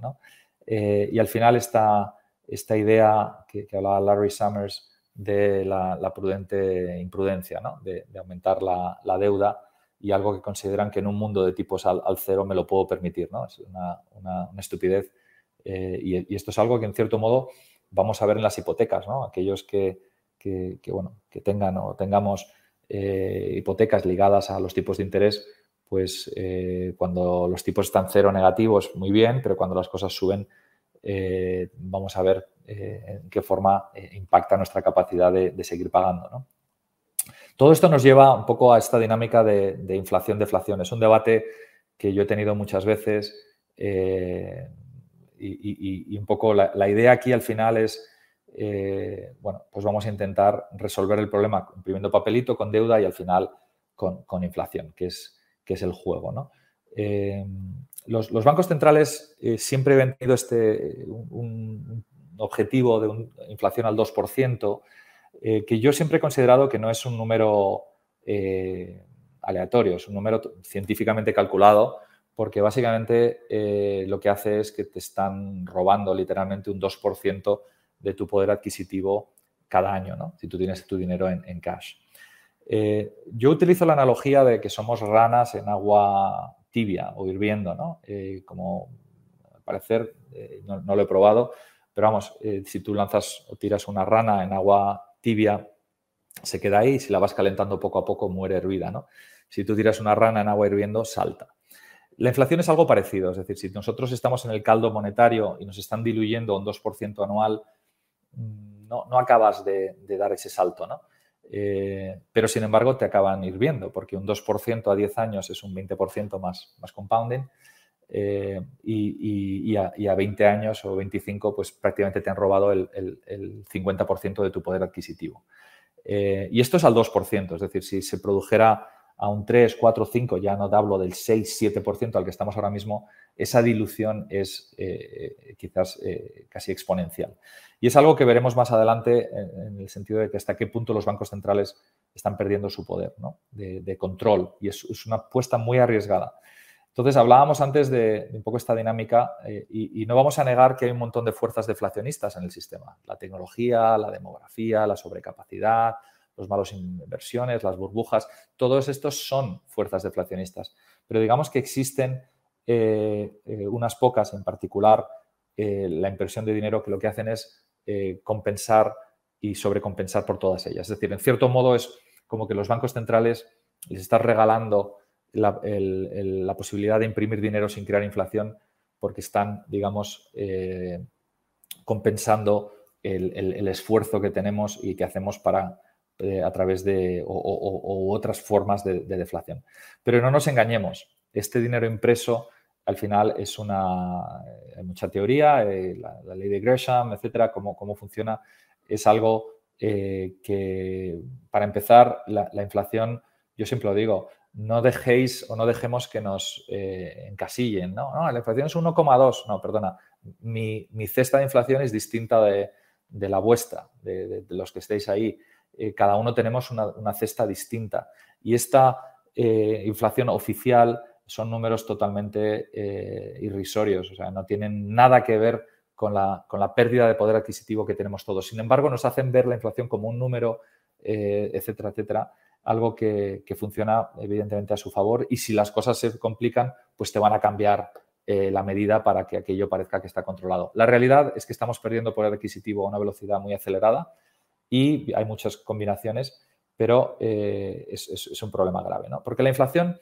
Eh, y al final esta, esta idea que, hablaba Larry Summers de la, prudente imprudencia, de, aumentar la, deuda y algo que consideran que en un mundo de tipos al, cero me lo puedo permitir. ¿no? Es una, estupidez. y, esto es algo que en cierto modo vamos a ver en las hipotecas. ¿no? Aquellos que, bueno, que tengan o tengamos eh, hipotecas ligadas a los tipos de interés, pues eh, cuando los tipos están cero negativos, muy bien, pero cuando las cosas suben, eh, vamos a ver en qué forma impacta nuestra capacidad de, seguir pagando. Todo esto nos lleva un poco a esta dinámica de, inflación-deflación. Es un debate que yo he tenido muchas veces y, un poco la idea aquí al final es eh, bueno, pues vamos a intentar resolver el problema imprimiendo papelito con deuda y al final con, inflación, que es, que es el juego. Eh, los, bancos centrales eh, siempre han tenido este, un, objetivo de una inflación al 2%, que yo siempre he considerado que no es un número aleatorio, es un número científicamente calculado, porque básicamente lo que hace es que te están robando literalmente un 2% de tu poder adquisitivo cada año, ¿no? si tú tienes tu dinero en, cash. Eh, yo utilizo la analogía de que somos ranas en agua tibia o hirviendo, ¿no? Eh, como al parecer, eh, no, lo he probado, pero vamos, si tú lanzas o tiras una rana en agua tibia, se queda ahí y si la vas calentando poco a poco muere hervida, ¿no? Si tú tiras una rana en agua hirviendo, salta. La inflación es algo parecido, es decir, si nosotros estamos en el caldo monetario y nos están diluyendo un 2% anual, no, acabas de, dar ese salto, ¿no? Eh, pero sin embargo te acaban hirviendo, porque un 2% a 10 años es un 20% más, más compounding eh, y, a, 20 años o 25 pues prácticamente te han robado el, 50% de tu poder adquisitivo. Eh, y esto es al 2%, es decir, si se produjera a un 3, 4, 5, ya no te hablo del 6, 7% al que estamos ahora mismo, esa dilución es eh, quizás casi exponencial. Y es algo que veremos más adelante en, el sentido de que hasta qué punto los bancos centrales están perdiendo su poder de, control y es, una apuesta muy arriesgada. Entonces, hablábamos antes de, un poco esta dinámica eh, y, no vamos a negar que hay un montón de fuerzas deflacionistas en el sistema. La tecnología, la demografía, la sobrecapacidad, los malos inversiones, las burbujas, todos estos son fuerzas deflacionistas. Pero digamos que existen eh, eh, unas pocas, en particular la inversión de dinero, que lo que hacen es compensar y sobrecompensar por todas ellas. Es decir, en cierto modo es como que los bancos centrales les están regalando la, posibilidad de imprimir dinero sin crear inflación porque están, digamos, compensando el, esfuerzo que tenemos y que hacemos para a través de otras formas de, deflación. Pero no nos engañemos, este dinero impreso al final es una, eh, hay mucha teoría, eh, la, ley de Gresham, etcétera, cómo, cómo funciona, es algo eh, que, para empezar, la, inflación, yo siempre lo digo, no dejéis o no dejemos que nos encasillen, ¿no? La inflación es 1,2, no, perdona, mi, cesta de inflación es distinta de, la vuestra, de, los que estéis ahí. cada uno tenemos una, una, cesta distinta y esta inflación oficial son números totalmente eh, irrisorios, o sea, no tienen nada que ver con la, con la, pérdida de poder adquisitivo que tenemos todos. Sin embargo, nos hacen ver la inflación como un número, eh, etcétera, etcétera, algo que, funciona evidentemente a su favor y si las cosas se complican, pues te van a cambiar la medida para que aquello parezca que está controlado. La realidad es que estamos perdiendo poder adquisitivo a una velocidad muy acelerada y hay muchas combinaciones, pero es, un problema grave, ¿no? Porque la inflación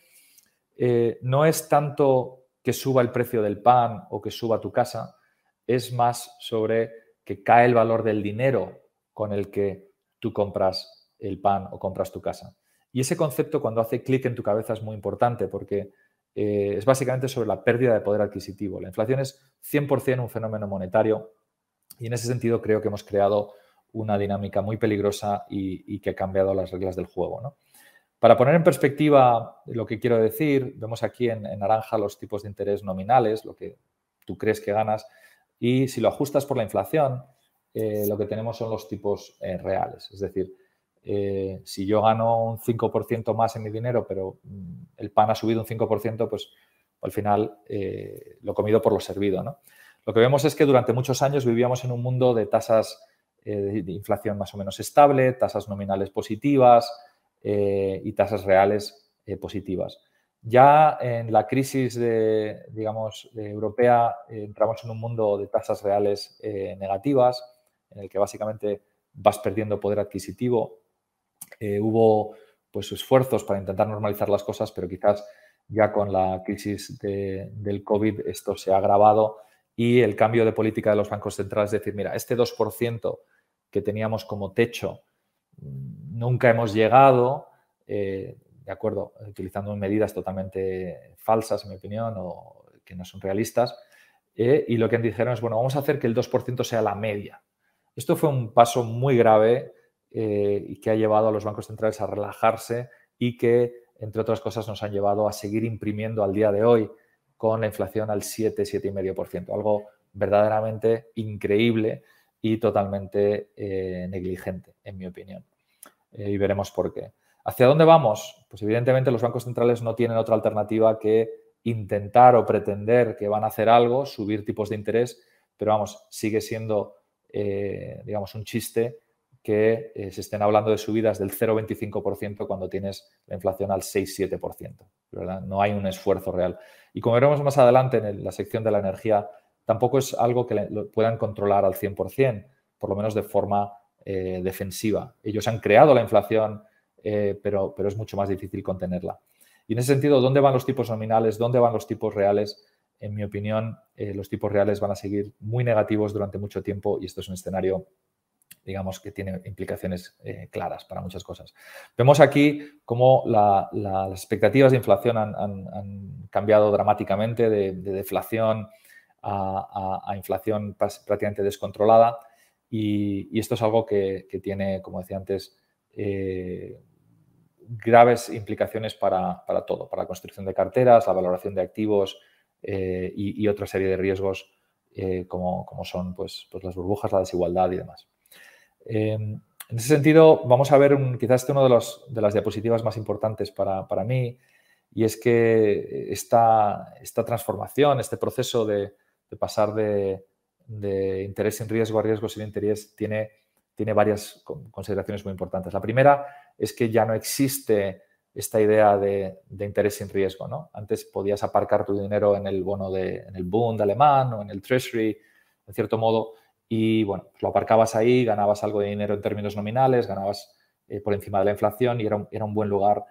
no es tanto que suba el precio del pan o que suba tu casa, es más sobre que cae el valor del dinero con el que tú compras el pan o compras tu casa. Y ese concepto cuando hace clic en tu cabeza es muy importante porque eh, es básicamente sobre la pérdida de poder adquisitivo. La inflación es 100% un fenómeno monetario y en ese sentido creo que hemos creado una dinámica muy peligrosa y, que ha cambiado las reglas del juego. Para poner en perspectiva lo que quiero decir, vemos aquí en, naranja los tipos de interés nominales, lo que tú crees que ganas, y si lo ajustas por la inflación, eh, lo que tenemos son los tipos eh, reales. Es decir, eh, si yo gano un 5% más en mi dinero, pero mm, el pan ha subido un 5%, pues al final lo comido por lo servido. Lo que vemos es que durante muchos años vivíamos en un mundo de tasas de inflación más o menos estable, tasas nominales positivas y tasas reales positivas. Ya en la crisis digamos, europea entramos en un mundo de tasas reales negativas, en el que básicamente vas perdiendo poder adquisitivo. Eh, hubo pues esfuerzos para intentar normalizar las cosas, pero quizás ya con la crisis del COVID esto se ha agravado y el cambio de política de los bancos centrales, es decir, mira, este 2% que teníamos como techo mm, nunca hemos llegado, eh, de acuerdo, utilizando medidas totalmente falsas, en mi opinión, o que no son realistas, eh, y lo que dijeron es, bueno, vamos a hacer que el 2% sea la media. Esto fue un paso muy grave eh, y que ha llevado a los bancos centrales a relajarse y que, entre otras cosas, nos han llevado a seguir imprimiendo al día de hoy con la inflación al 7, 7,5%, algo verdaderamente increíble y totalmente eh, negligente, en mi opinión. Eh, y veremos por qué. ¿Hacia dónde vamos? Pues evidentemente los bancos centrales no tienen otra alternativa que intentar o pretender que van a hacer algo, subir tipos de interés, pero vamos, sigue siendo digamos, un chiste que eh, se estén hablando de subidas del 0,25% cuando tienes la inflación al 6-7%. No hay un esfuerzo real. Y como veremos más adelante en la sección de la energía, tampoco es algo que puedan controlar al 100%, por lo menos de forma eh, defensiva. Ellos han creado la inflación, pero, pero es mucho más difícil contenerla. Y en ese sentido, ¿dónde van los tipos nominales? ¿Dónde van los tipos reales? en mi opinión, eh, los tipos reales van a seguir muy negativos durante mucho tiempo y esto es un escenario, digamos, que tiene implicaciones eh, claras para muchas cosas. Vemos aquí cómo las expectativas de inflación han, cambiado dramáticamente de, deflación a, inflación prácticamente descontrolada y, esto es algo que, tiene, como decía antes, eh, graves implicaciones para, para, todo, para la construcción de carteras, la valoración de activos, eh, y, otra serie de riesgos eh, como, son pues, pues, las burbujas, la desigualdad y demás. Em, en ese sentido, vamos a ver quizás este uno de, los, de, las diapositivas más importantes para, mí y es que esta, esta transformación, este proceso de, pasar de, interés sin riesgo a riesgo sin interés tiene, tiene varias consideraciones muy importantes. La primera es que ya no existe esta idea de, interés sin riesgo. ¿no? Antes podías aparcar tu dinero en el bono de, en el Bund alemán o en el Treasury, en cierto modo, y bueno, lo aparcabas ahí, ganabas algo de dinero en términos nominales, ganabas eh, por encima de la inflación y era un, era un buen lugar.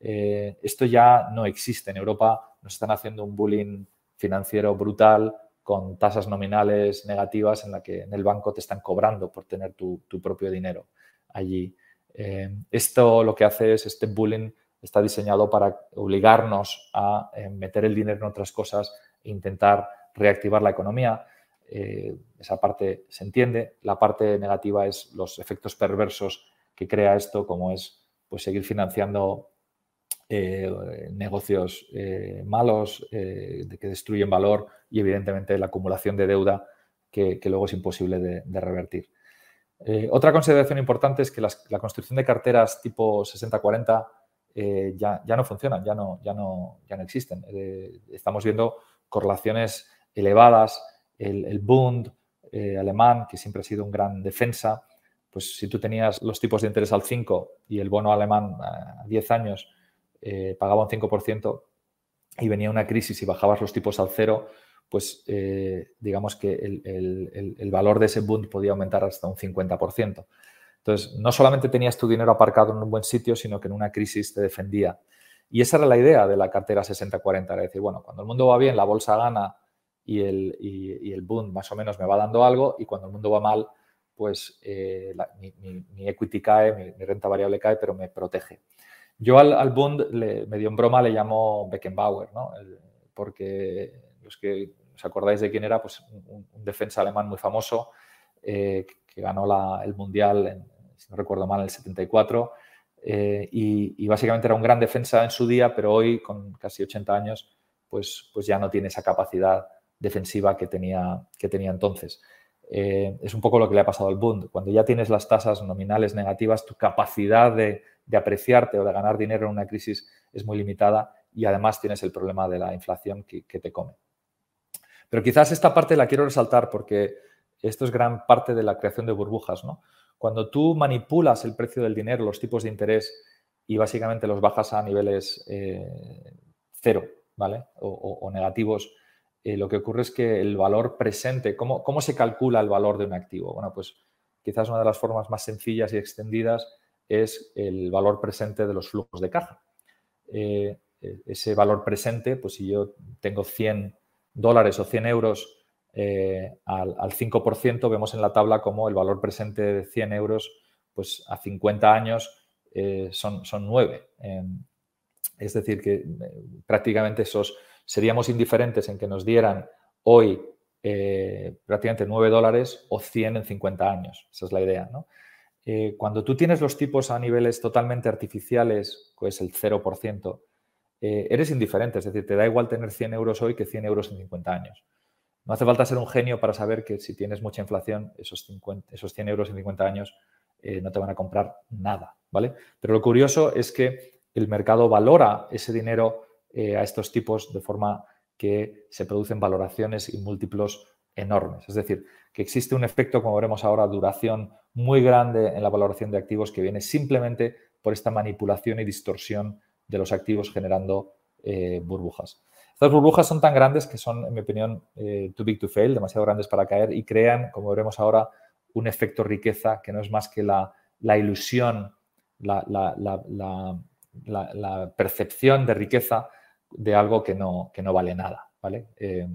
Eh, esto ya no existe. En Europa nos están haciendo un bullying financiero brutal con tasas nominales negativas en la que en el banco te están cobrando por tener tu, propio dinero allí. Eh, esto lo que hace es este bullying está diseñado para obligarnos a meter el dinero en otras cosas e intentar reactivar la economía. Eh, esa parte se entiende. La parte negativa es los efectos perversos que crea esto, como es pues, seguir financiando eh, negocios malos que destruyen valor y evidentemente la acumulación de deuda que, luego es imposible de, revertir. otra consideración importante es que la construcción de carteras tipo 60-40 eh, ya, ya, no funcionan, ya no, ya no, ya no existen. Eh, estamos viendo correlaciones elevadas, el, Bund eh, alemán, que siempre ha sido un gran defensa, pues si tú tenías los tipos de interés al 5 y el bono alemán a 10 años pagaba un 5%, y venía una crisis y bajabas los tipos al cero, pues digamos que el, valor de ese Bund podía aumentar hasta un 50%. Entonces, no solamente tenías tu dinero aparcado en un buen sitio, sino que en una crisis te defendía. Y esa era la idea de la cartera 60-40, era decir, bueno, cuando el mundo va bien, la bolsa gana y el, y, el boom más o menos me va dando algo, y cuando el mundo va mal, pues eh, mi, equity cae, mi, renta variable cae, pero me protege. Yo al, al Bund, le, medio en broma, le llamo Beckenbauer, ¿no? porque los que os acordáis de quién era, pues un, defensa alemán muy famoso eh, que ganó el Mundial en, si no recuerdo mal, en el 74. Eh, y, básicamente era un gran defensa en su día, pero hoy, con casi 80 años, pues, pues ya no tiene esa capacidad defensiva que tenía, que tenía entonces. Eh, es un poco lo que le ha pasado al Bund. Cuando ya tienes las tasas nominales negativas, tu capacidad de, apreciarte o de ganar dinero en una crisis es muy limitada y además tienes el problema de la inflación que, que te come. Pero quizás esta parte la quiero resaltar porque esto es gran parte de la creación de burbujas, ¿no? Cuando tú manipulas el precio del dinero, los tipos de interés y básicamente los bajas a niveles eh, cero, ¿vale? O, negativos, eh, lo que ocurre es que el valor presente, ¿cómo, ¿cómo, se calcula el valor de un activo? Bueno, pues quizás una de las formas más sencillas y extendidas es el valor presente de los flujos de caja. Eh, ese valor presente, pues si yo tengo 100 dólares o 100 euros eh, al, 5%, vemos en la tabla como el valor presente de 100 euros, pues a 50 años eh, son, son 9. Em, es decir, que eh, prácticamente esos seríamos indiferentes en que nos dieran hoy prácticamente 9 dólares o 100 en 50 años. Esa es la idea. cuando tú tienes los tipos a niveles totalmente artificiales, pues el 0%, eres indiferente. Es decir, te da igual tener 100 euros hoy que 100 euros en 50 años. No hace falta ser un genio para saber que si tienes mucha inflación, esos, 50, esos 100 euros en 50 años eh, no te van a comprar nada, ¿vale? Pero lo curioso es que el mercado valora ese dinero eh, a estos tipos de forma que se producen valoraciones y múltiplos enormes. Es decir, que existe un efecto, como veremos ahora, duración muy grande en la valoración de activos que viene simplemente por esta manipulación y distorsión de los activos generando eh, burbujas. Estas burbujas son tan grandes que son, en mi opinión, eh, too big to fail, demasiado grandes para caer y crean, como veremos ahora, un efecto riqueza que no es más que la, ilusión, la, percepción de riqueza de algo que no, que no vale nada. ¿vale? Eh,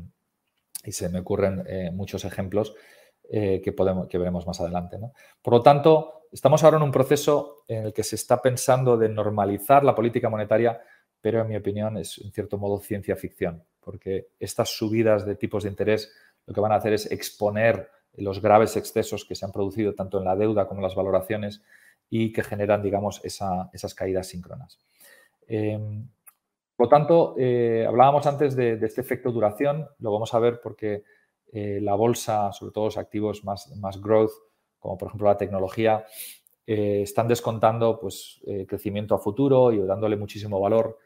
y se me ocurren eh, muchos ejemplos que, podemos, que veremos más adelante. Por lo tanto, estamos ahora en un proceso en el que se está pensando de normalizar la política monetaria pero en mi opinión es en cierto modo ciencia ficción, porque estas subidas de tipos de interés lo que van a hacer es exponer los graves excesos que se han producido tanto en la deuda como en las valoraciones y que generan, digamos, esas caídas síncronas. Por lo tanto, eh, hablábamos antes de, este efecto duración, lo vamos a ver porque eh, la bolsa, sobre todo los activos más, growth, como por ejemplo la tecnología, eh, están descontando pues, crecimiento a futuro y dándole muchísimo valor.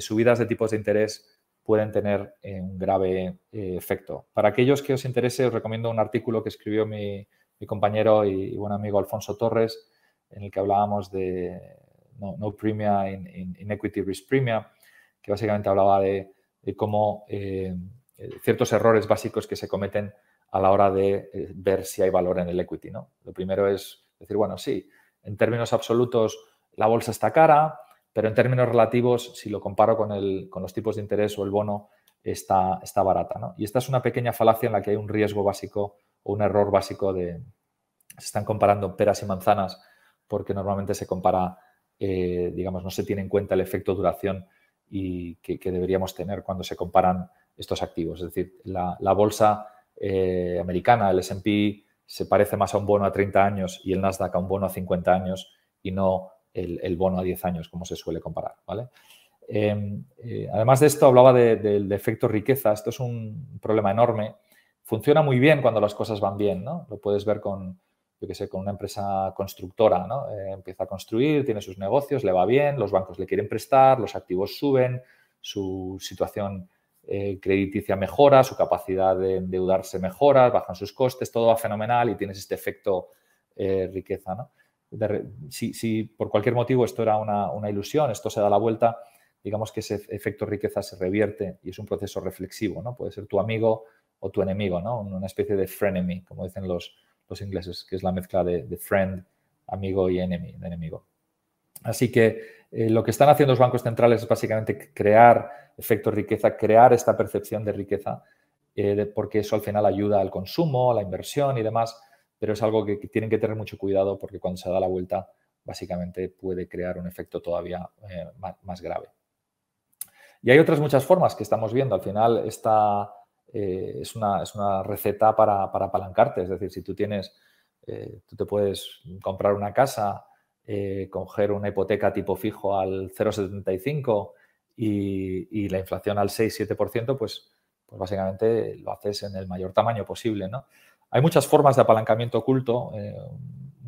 Subidas de tipos de interés pueden tener un grave efecto. Para aquellos que os interese, os recomiendo un artículo que escribió mi, compañero y, buen amigo Alfonso Torres, en el que hablábamos de no, premia in, equity risk premia, que básicamente hablaba de, cómo ciertos errores básicos que se cometen a la hora de ver si hay valor en el equity. ¿no? Lo primero es decir, bueno, sí, en términos absolutos la bolsa está cara, pero en términos relativos, si lo comparo con, los tipos de interés o el bono, está, está barata. Y esta es una pequeña falacia en la que hay un riesgo básico o un error básico de... Se están comparando peras y manzanas porque normalmente se compara, eh, digamos, no se tiene en cuenta el efecto duración y que, deberíamos tener cuando se comparan estos activos. Es decir, la, bolsa eh, americana, el S&P, se parece más a un bono a 30 años y el Nasdaq a un bono a 50 años y no el, bono a 10 años, como se suele comparar. ¿vale? Em, eh, además de esto, hablaba del efecto riqueza. Esto es un problema enorme. Funciona muy bien cuando las cosas van bien, ¿no? Lo puedes ver con, yo que sé, con una empresa constructora, ¿no? Eh, empieza a construir, tiene sus negocios, le va bien, los bancos le quieren prestar, los activos suben, su situación eh, crediticia mejora, su capacidad de endeudarse mejora, bajan sus costes, todo va fenomenal y tienes este efecto riqueza, ¿no? si, por cualquier motivo esto era una, ilusión, esto se da la vuelta, digamos que ese efecto riqueza se revierte y es un proceso reflexivo, ¿no? Puede ser tu amigo o tu enemigo, ¿no? Una especie de frenemy, como dicen los, los ingleses, que es la mezcla de, friend, amigo y enemy, de enemigo. Así que eh, lo que están haciendo los bancos centrales es básicamente crear efecto riqueza, crear esta percepción de riqueza, eh, porque eso al final ayuda al consumo, a la inversión y demás, pero es algo que, tienen que tener mucho cuidado porque cuando se da la vuelta, básicamente puede crear un efecto todavía eh, más, grave. Y hay otras muchas formas que estamos viendo. Al final, esta es, una, es, una, receta para, para, apalancarte. Es decir, si tú tienes, tú te puedes comprar una casa eh, coger una hipoteca tipo fijo al 0,75 y, y, la inflación al 6-7%, pues, pues básicamente lo haces en el mayor tamaño posible. ¿no? Hay muchas formas de apalancamiento oculto. Eh,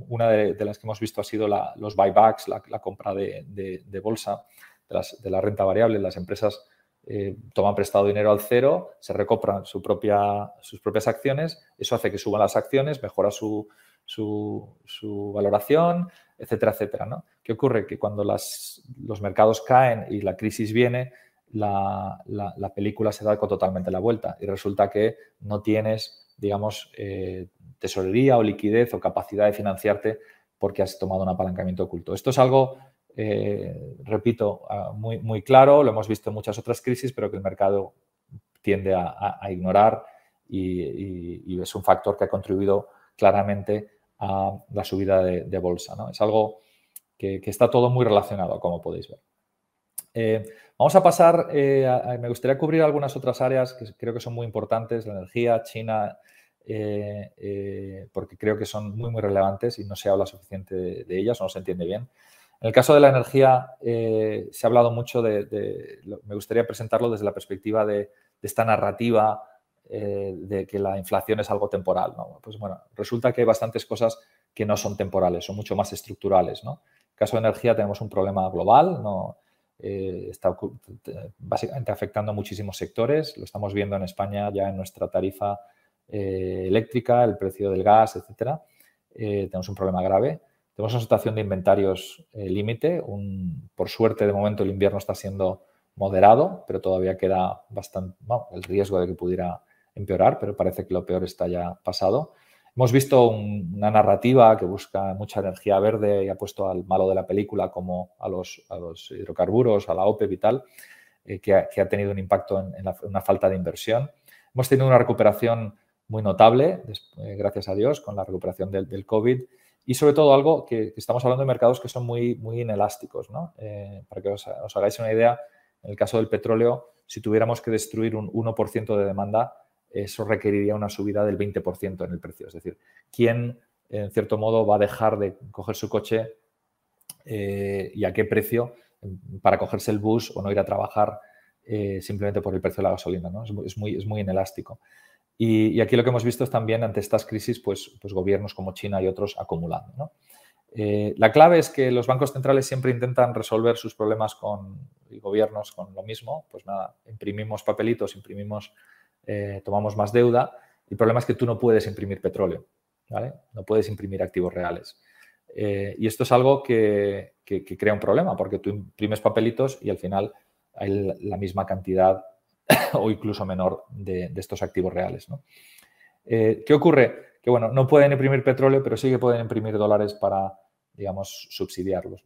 una de, las que hemos visto ha sido los buybacks, la, compra de, bolsa, de, la renta variable. Las empresas eh, toman prestado dinero al cero, se recopran sus propias acciones, eso hace que suban las acciones, mejora su, valoración, etcétera, etcétera. ¿no? ¿Qué ocurre? Que cuando los mercados caen y la crisis viene, la, película se da totalmente la vuelta y resulta que no tienes, digamos, eh, tesorería o liquidez o capacidad de financiarte porque has tomado un apalancamiento oculto. Esto es algo, eh, repito, ah, muy, muy claro, lo hemos visto en muchas otras crisis, pero que el mercado tiende a, ignorar y, es un factor que ha contribuido claramente a la subida de, bolsa. ¿no? Es algo que, está todo muy relacionado, como podéis ver. Eh, vamos a pasar, eh, me gustaría cubrir algunas otras áreas que creo que son muy importantes, la energía, China, porque creo que son muy, muy relevantes y no se habla suficiente de, ellas o no se entiende bien. En el caso de la energía, se ha hablado mucho de, me gustaría presentarlo desde la perspectiva de, esta narrativa eh, de que la inflación es algo temporal. Pues bueno, resulta que hay bastantes cosas que no son temporales, son mucho más estructurales. En el caso de energía tenemos un problema global. Eh, está básicamente afectando muchísimos sectores. Lo estamos viendo en España ya en nuestra tarifa eh, eléctrica, el precio del gas, etcétera. tenemos un problema grave. Tenemos una situación de inventarios límite. Por suerte, de momento, el invierno está siendo moderado, pero todavía queda bastante el riesgo de que pudiera empeorar, pero parece que lo peor está ya pasado. Hemos visto una narrativa que busca mucha energía verde y ha puesto al malo de la película como a los, los hidrocarburos, a la OPEP y tal, eh, que, ha, tenido un impacto en, una falta de inversión. Hemos tenido una recuperación muy notable, eh, gracias a Dios, con la recuperación del, COVID y sobre todo algo que, estamos hablando de mercados que son muy, muy inelásticos. ¿no? Eh, para que os, hagáis una idea, en el caso del petróleo, si tuviéramos que destruir un 1% de demanda, eso requeriría una subida del 20% en el precio. Es decir, ¿quién, en cierto modo, va a dejar de coger su coche eh, y a qué precio para cogerse el bus o no ir a trabajar eh, simplemente por el precio de la gasolina? ¿no? Es, muy, es muy inelástico. Y, aquí lo que hemos visto es también ante estas crisis, pues, pues gobiernos como China y otros acumulando. Eh, la clave es que los bancos centrales siempre intentan resolver sus problemas con gobiernos con lo mismo. Pues nada, imprimimos papelitos, imprimimos eh, tomamos más deuda. El problema es que tú no puedes imprimir petróleo, ¿vale? No puedes imprimir activos reales. Eh, y esto es algo que, crea un problema, porque tú imprimes papelitos y al final hay la misma cantidad o incluso menor de, estos activos reales. Eh, ¿Qué ocurre? Que bueno, no pueden imprimir petróleo, pero sí que pueden imprimir dólares para, digamos, subsidiarlos.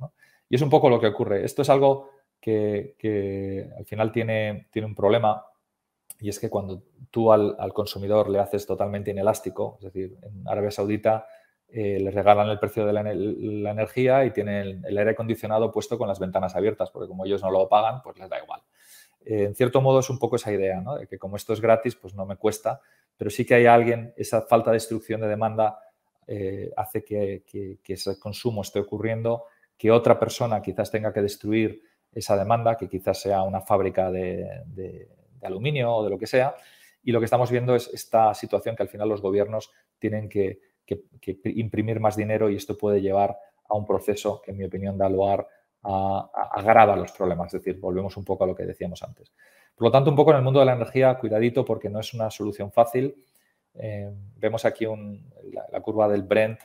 Y es un poco lo que ocurre. Esto es algo que, al final tiene, tiene un problema y es que cuando tú al, consumidor le haces totalmente inelástico, es decir, en Arabia Saudita eh, le regalan el precio de la, energía y tienen el, aire acondicionado puesto con las ventanas abiertas, porque como ellos no lo pagan, pues les da igual. En cierto modo es un poco esa idea, ¿no? de que como esto es gratis, pues no me cuesta, pero sí que hay alguien, esa falta de destrucción de demanda eh, hace que, ese consumo esté ocurriendo, que otra persona quizás tenga que destruir esa demanda, que quizás sea una fábrica de aluminio o de lo que sea. Y lo que estamos viendo es esta situación que al final los gobiernos tienen que, imprimir más dinero y esto puede llevar a un proceso que, en mi opinión, da lugar agrava los problemas. Es decir, volvemos un poco a lo que decíamos antes. Por lo tanto, un poco en el mundo de la energía, cuidadito porque no es una solución fácil. Eh, vemos aquí la, curva del Brent,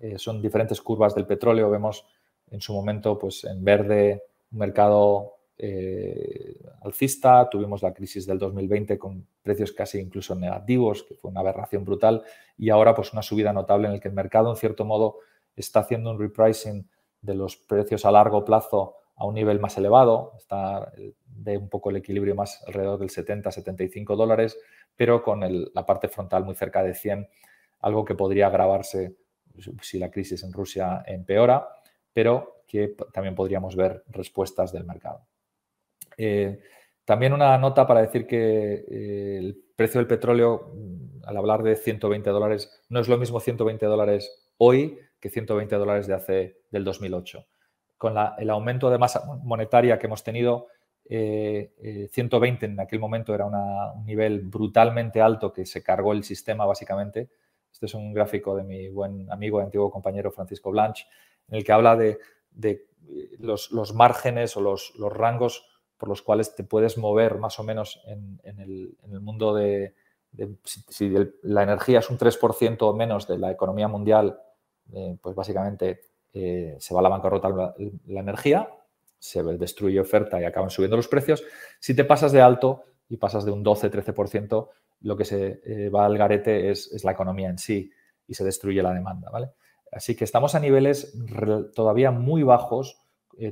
eh, son diferentes curvas del petróleo. Vemos en su momento, pues en verde, un mercado eh, alcista, tuvimos la crisis del 2020 con precios casi incluso negativos, que fue una aberración brutal, y ahora pues una subida notable en el que el mercado en cierto modo está haciendo un repricing de los precios a largo plazo a un nivel más elevado, está de un poco el equilibrio más alrededor del 70-75 dólares, pero con la parte frontal muy cerca de 100, algo que podría agravarse si la crisis en Rusia empeora, pero que también podríamos ver respuestas del mercado. Eh, también una nota para decir que eh, el precio del petróleo, mm, al hablar de 120 dólares, no es lo mismo 120 dólares hoy que 120 dólares de hace del 2008. Con el aumento de masa monetaria que hemos tenido, 120 eh, en aquel momento era un nivel brutalmente alto que se cargó el sistema básicamente. Este es un gráfico de mi buen amigo y antiguo compañero Francisco Blanch, en el que habla de, los, márgenes o los, los rangos por los cuales te puedes mover más o menos en, el, mundo de, si, la energía es un 3% o menos de la economía mundial, eh, pues básicamente eh, se va a la bancarrota la, la, energía, se destruye oferta y acaban subiendo los precios. Si te pasas de alto y pasas de un 12-13%, lo que se eh, va al garete es, la economía en sí y se destruye la demanda. ¿vale? Así que estamos a niveles todavía muy bajos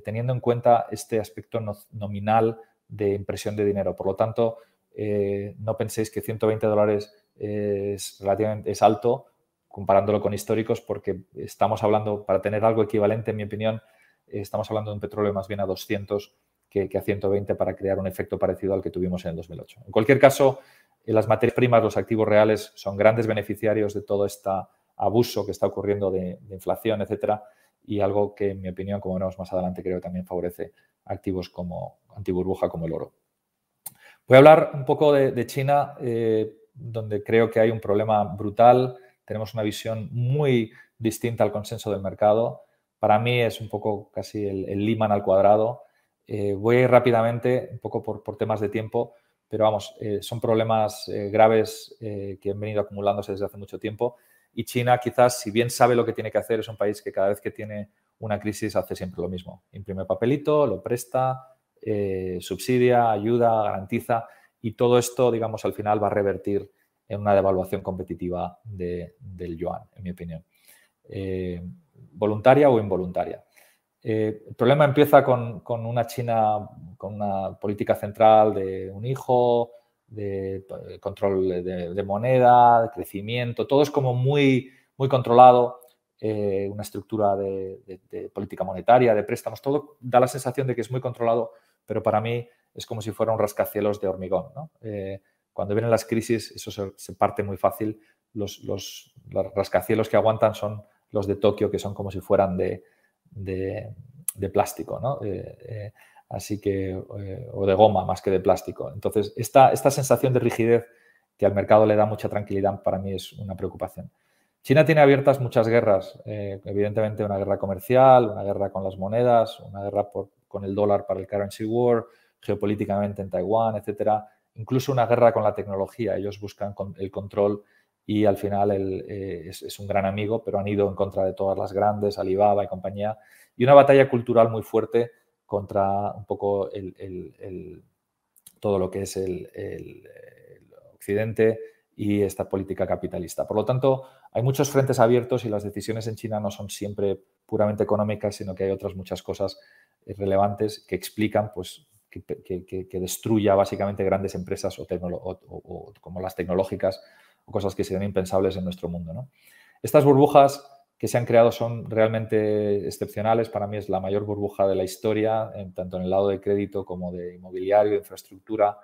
teniendo en cuenta este aspecto nominal de impresión de dinero. Por lo tanto, no penséis que 120 dólares es relativamente es alto comparándolo con históricos porque estamos hablando, para tener algo equivalente, en mi opinión, estamos hablando de un petróleo más bien a 200 que, a 120 para crear un efecto parecido al que tuvimos en el 2008. En cualquier caso, eh, las materias primas, los activos reales, son grandes beneficiarios de todo este abuso que está ocurriendo de, de inflación, etcétera y algo que, en mi opinión, como veremos más adelante, creo que también favorece activos como antiburbuja como el oro. Voy a hablar un poco de, China, eh, donde creo que hay un problema brutal. Tenemos una visión muy distinta al consenso del mercado. Para mí es un poco casi el, el Lehman al cuadrado. Eh, voy a ir rápidamente, un poco por, temas de tiempo, pero vamos, eh, son problemas graves que han venido acumulándose desde hace mucho tiempo y China quizás, si bien sabe lo que tiene que hacer, es un país que cada vez que tiene una crisis hace siempre lo mismo. Imprime papelito, lo presta, eh, subsidia, ayuda, garantiza y todo esto, digamos, al final va a revertir en una devaluación competitiva del yuan, en mi opinión. Eh, voluntaria o involuntaria. Eh, el problema empieza con, una China, con una política central de un hijo, de eh, control de, moneda, de crecimiento, todo es como muy, muy controlado, una estructura de, política monetaria, de préstamos, todo da la sensación de que es muy controlado, pero para mí es como si fuera un rascacielos de hormigón. Eh, cuando vienen las crisis, eso se, parte muy fácil. Los, los, rascacielos que aguantan son los de Tokio, que son como si fueran de, plástico. ¿no? así que, eh, o de goma más que de plástico. Entonces, esta, sensación de rigidez que al mercado le da mucha tranquilidad para mí es una preocupación. China tiene abiertas muchas guerras, eh, evidentemente una guerra comercial, una guerra con las monedas, una guerra con el dólar para el currency war, geopolíticamente en Taiwán, etcétera, incluso una guerra con la tecnología. Ellos buscan el control y al final eh, es, es, un gran amigo, pero han ido en contra de todas las grandes, Alibaba y compañía, y una batalla cultural muy fuerte contra un poco todo lo que es el, Occidente y esta política capitalista. Por lo tanto, hay muchos frentes abiertos y las decisiones en China no son siempre puramente económicas, sino que hay otras muchas cosas relevantes que explican pues, que, destruya básicamente grandes empresas o, como las tecnológicas o cosas que serían impensables en nuestro mundo. Estas burbujas que se han creado son realmente excepcionales. Para mí es la mayor burbuja de la historia, tanto en el lado de crédito como de inmobiliario, infraestructura,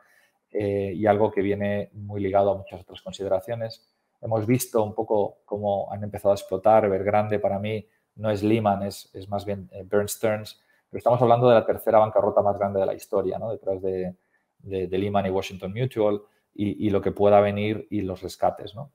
eh, y algo que viene muy ligado a muchas otras consideraciones. Hemos visto un poco cómo han empezado a explotar. Evergrande para mí no es Lehman, es, es más bien eh, Burn Stearns, pero estamos hablando de la tercera bancarrota más grande de la historia, ¿no? detrás de, de, Lehman y Washington Mutual, y, lo que pueda venir y los rescates. ¿no?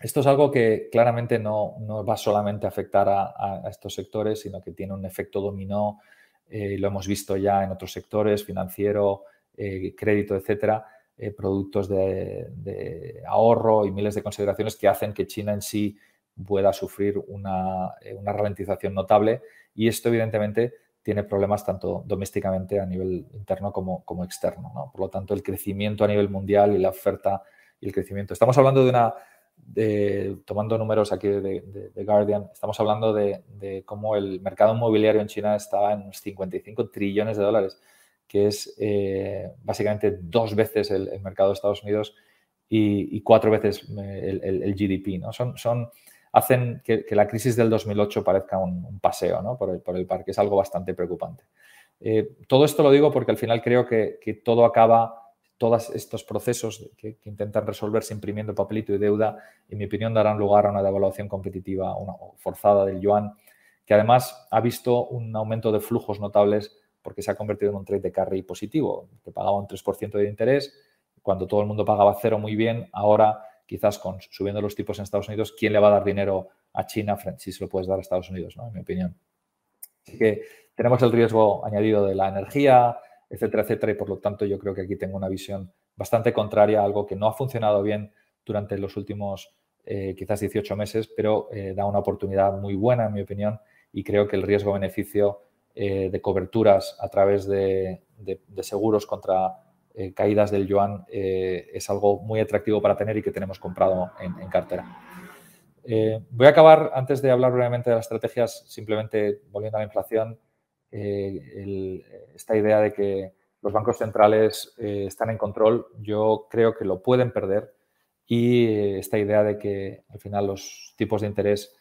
Esto es algo que claramente no, va solamente a afectar a, estos sectores, sino que tiene un efecto dominó. Eh, lo hemos visto ya en otros sectores, financiero, eh, crédito, etcétera, eh, productos de, ahorro y miles de consideraciones que hacen que China en sí pueda sufrir una, ralentización notable. Y esto, evidentemente, tiene problemas tanto domésticamente a nivel interno como, como externo. Por lo tanto, el crecimiento a nivel mundial y la oferta y el crecimiento. Estamos hablando de una, tomando números aquí de, Guardian, estamos hablando de, cómo el mercado inmobiliario en China estaba en unos 55 trillones de dólares, que es eh, básicamente dos veces el, mercado de Estados Unidos y, cuatro veces eh, el, GDP. ¿no? Son, hacen que, la crisis del 2008 parezca un, paseo por, el, por el parque. Es algo bastante preocupante. Eh, todo esto lo digo porque al final creo que, que todo acaba todos estos procesos que, intentan resolverse imprimiendo papelito y deuda, en mi opinión, darán lugar a una devaluación competitiva una, forzada del yuan, que además ha visto un aumento de flujos notables porque se ha convertido en un trade de carry positivo, que pagaba un 3% de interés, cuando todo el mundo pagaba cero muy bien, ahora quizás con subiendo los tipos en Estados Unidos, ¿quién le va a dar dinero a China si se lo puedes dar a Estados Unidos, ¿no? en mi opinión? Así que tenemos el riesgo añadido de la energía, etcétera, etcétera. Y por lo tanto yo creo que aquí tengo una visión bastante contraria a algo que no ha funcionado bien durante los últimos eh, quizás 18 meses, pero eh, da una oportunidad muy buena, en mi opinión, y creo que el riesgo-beneficio eh, de coberturas a través de, seguros contra caídas del yuan es algo muy atractivo para tener y que tenemos comprado en, cartera. voy a acabar, antes de hablar brevemente de las estrategias, simplemente volviendo a la inflación, eh, esta idea de que los bancos centrales eh, están en control, yo creo que lo pueden perder y eh, esta idea de que al final los tipos de interés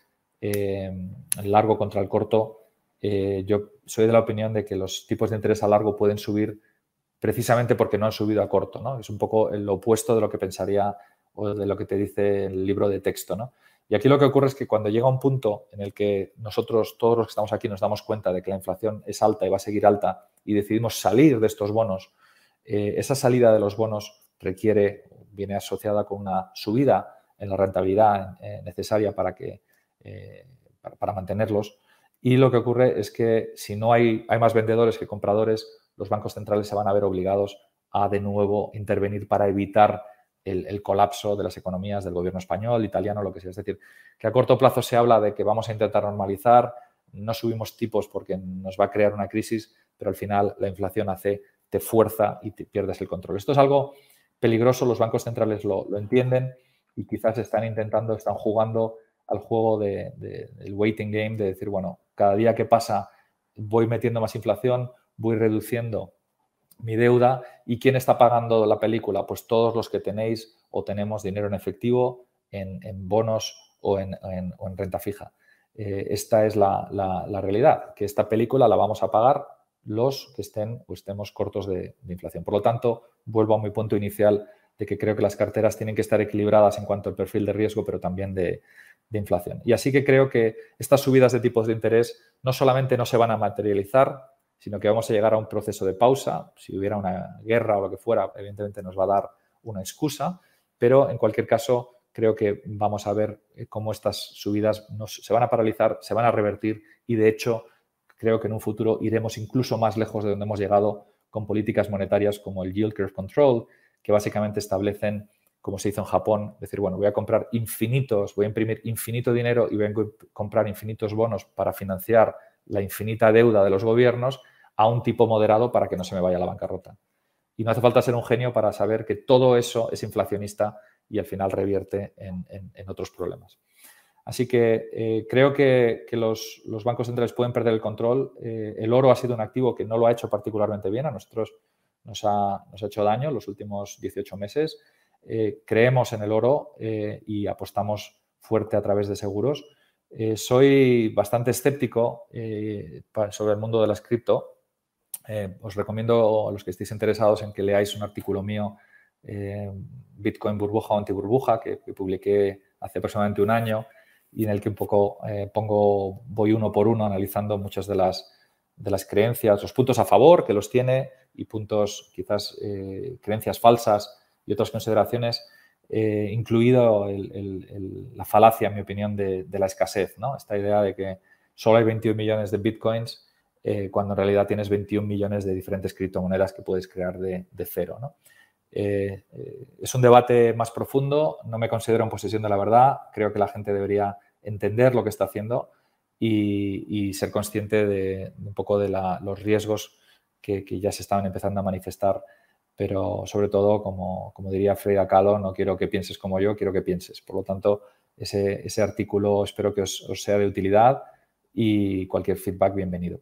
largo contra el corto, yo soy de la opinión de que los tipos de interés a largo pueden subir precisamente porque no han subido a corto, ¿no? Es un poco lo opuesto de lo que pensaría o de lo que te dice el libro de texto, ¿no? Y aquí lo que ocurre es que cuando llega un punto en el que nosotros, todos los que estamos aquí, nos damos cuenta de que la inflación es alta y va a seguir alta y decidimos salir de estos bonos, eh, esa salida de los bonos requiere, viene asociada con una subida en la rentabilidad eh, necesaria para, que, eh, para, mantenerlos. Y lo que ocurre es que si no hay, hay más vendedores que compradores, los bancos centrales se van a ver obligados a de nuevo intervenir para evitar el, colapso de las economías del gobierno español, italiano, lo que sea. Es decir, que a corto plazo se habla de que vamos a intentar normalizar, no subimos tipos porque nos va a crear una crisis, pero al final la inflación hace, te fuerza y te pierdes el control. Esto es algo peligroso, los bancos centrales lo, entienden y quizás están intentando, están jugando al juego de, del waiting game, de decir, bueno, cada día que pasa voy metiendo más inflación, voy reduciendo mi deuda y quién está pagando la película, pues todos los que tenéis o tenemos dinero en efectivo, en, bonos o en, renta fija. Eh, esta es la, realidad, que esta película la vamos a pagar los que estén o estemos cortos de, inflación. Por lo tanto, vuelvo a mi punto inicial de que creo que las carteras tienen que estar equilibradas en cuanto al perfil de riesgo, pero también de, de inflación. Y así que creo que estas subidas de tipos de interés no solamente no se van a materializar, sino que vamos a llegar a un proceso de pausa. Si hubiera una guerra o lo que fuera, evidentemente nos va a dar una excusa, pero en cualquier caso creo que vamos a ver eh, cómo estas subidas se van a paralizar, se van a revertir y de hecho creo que en un futuro iremos incluso más lejos de donde hemos llegado con políticas monetarias como el Yield Curve Control, que básicamente establecen, como se hizo en Japón, decir, bueno, voy a comprar infinitos, voy a imprimir infinito dinero y voy a comprar infinitos bonos para financiar la infinita deuda de los gobiernos a un tipo moderado para que no se me vaya la bancarrota. Y no hace falta ser un genio para saber que todo eso es inflacionista y al final revierte en, otros problemas. Así que eh, creo que, los, bancos centrales pueden perder el control. Eh, el oro ha sido un activo que no lo ha hecho particularmente bien. A nosotros nos ha, hecho daño los últimos 18 meses. Eh, creemos en el oro y apostamos fuerte a través de seguros. Eh, soy bastante escéptico eh, sobre el mundo de las cripto. Eh, os recomiendo a los que estéis interesados en que leáis un artículo mío, Bitcoin burbuja o antiburbuja, que, que publiqué hace aproximadamente un año y en el que un poco pongo, voy uno por uno analizando muchas de las, de las creencias, los puntos a favor que los tiene y puntos quizás creencias falsas y otras consideraciones eh, incluido la falacia, en mi opinión, de, la escasez, ¿no? Esta idea de que solo hay 21 millones de bitcoins eh, cuando en realidad tienes 21 millones de diferentes criptomonedas que puedes crear de, cero, ¿no? Eh, es un debate más profundo, no me considero en posesión de la verdad, creo que la gente debería entender lo que está haciendo, y, ser consciente de, un poco de los riesgos que, ya se estaban empezando a manifestar. Pero sobre todo, como, diría Freya Kahlo, no quiero que pienses como yo, quiero que pienses. Por lo tanto, ese, artículo espero que os, sea de utilidad y cualquier feedback bienvenido.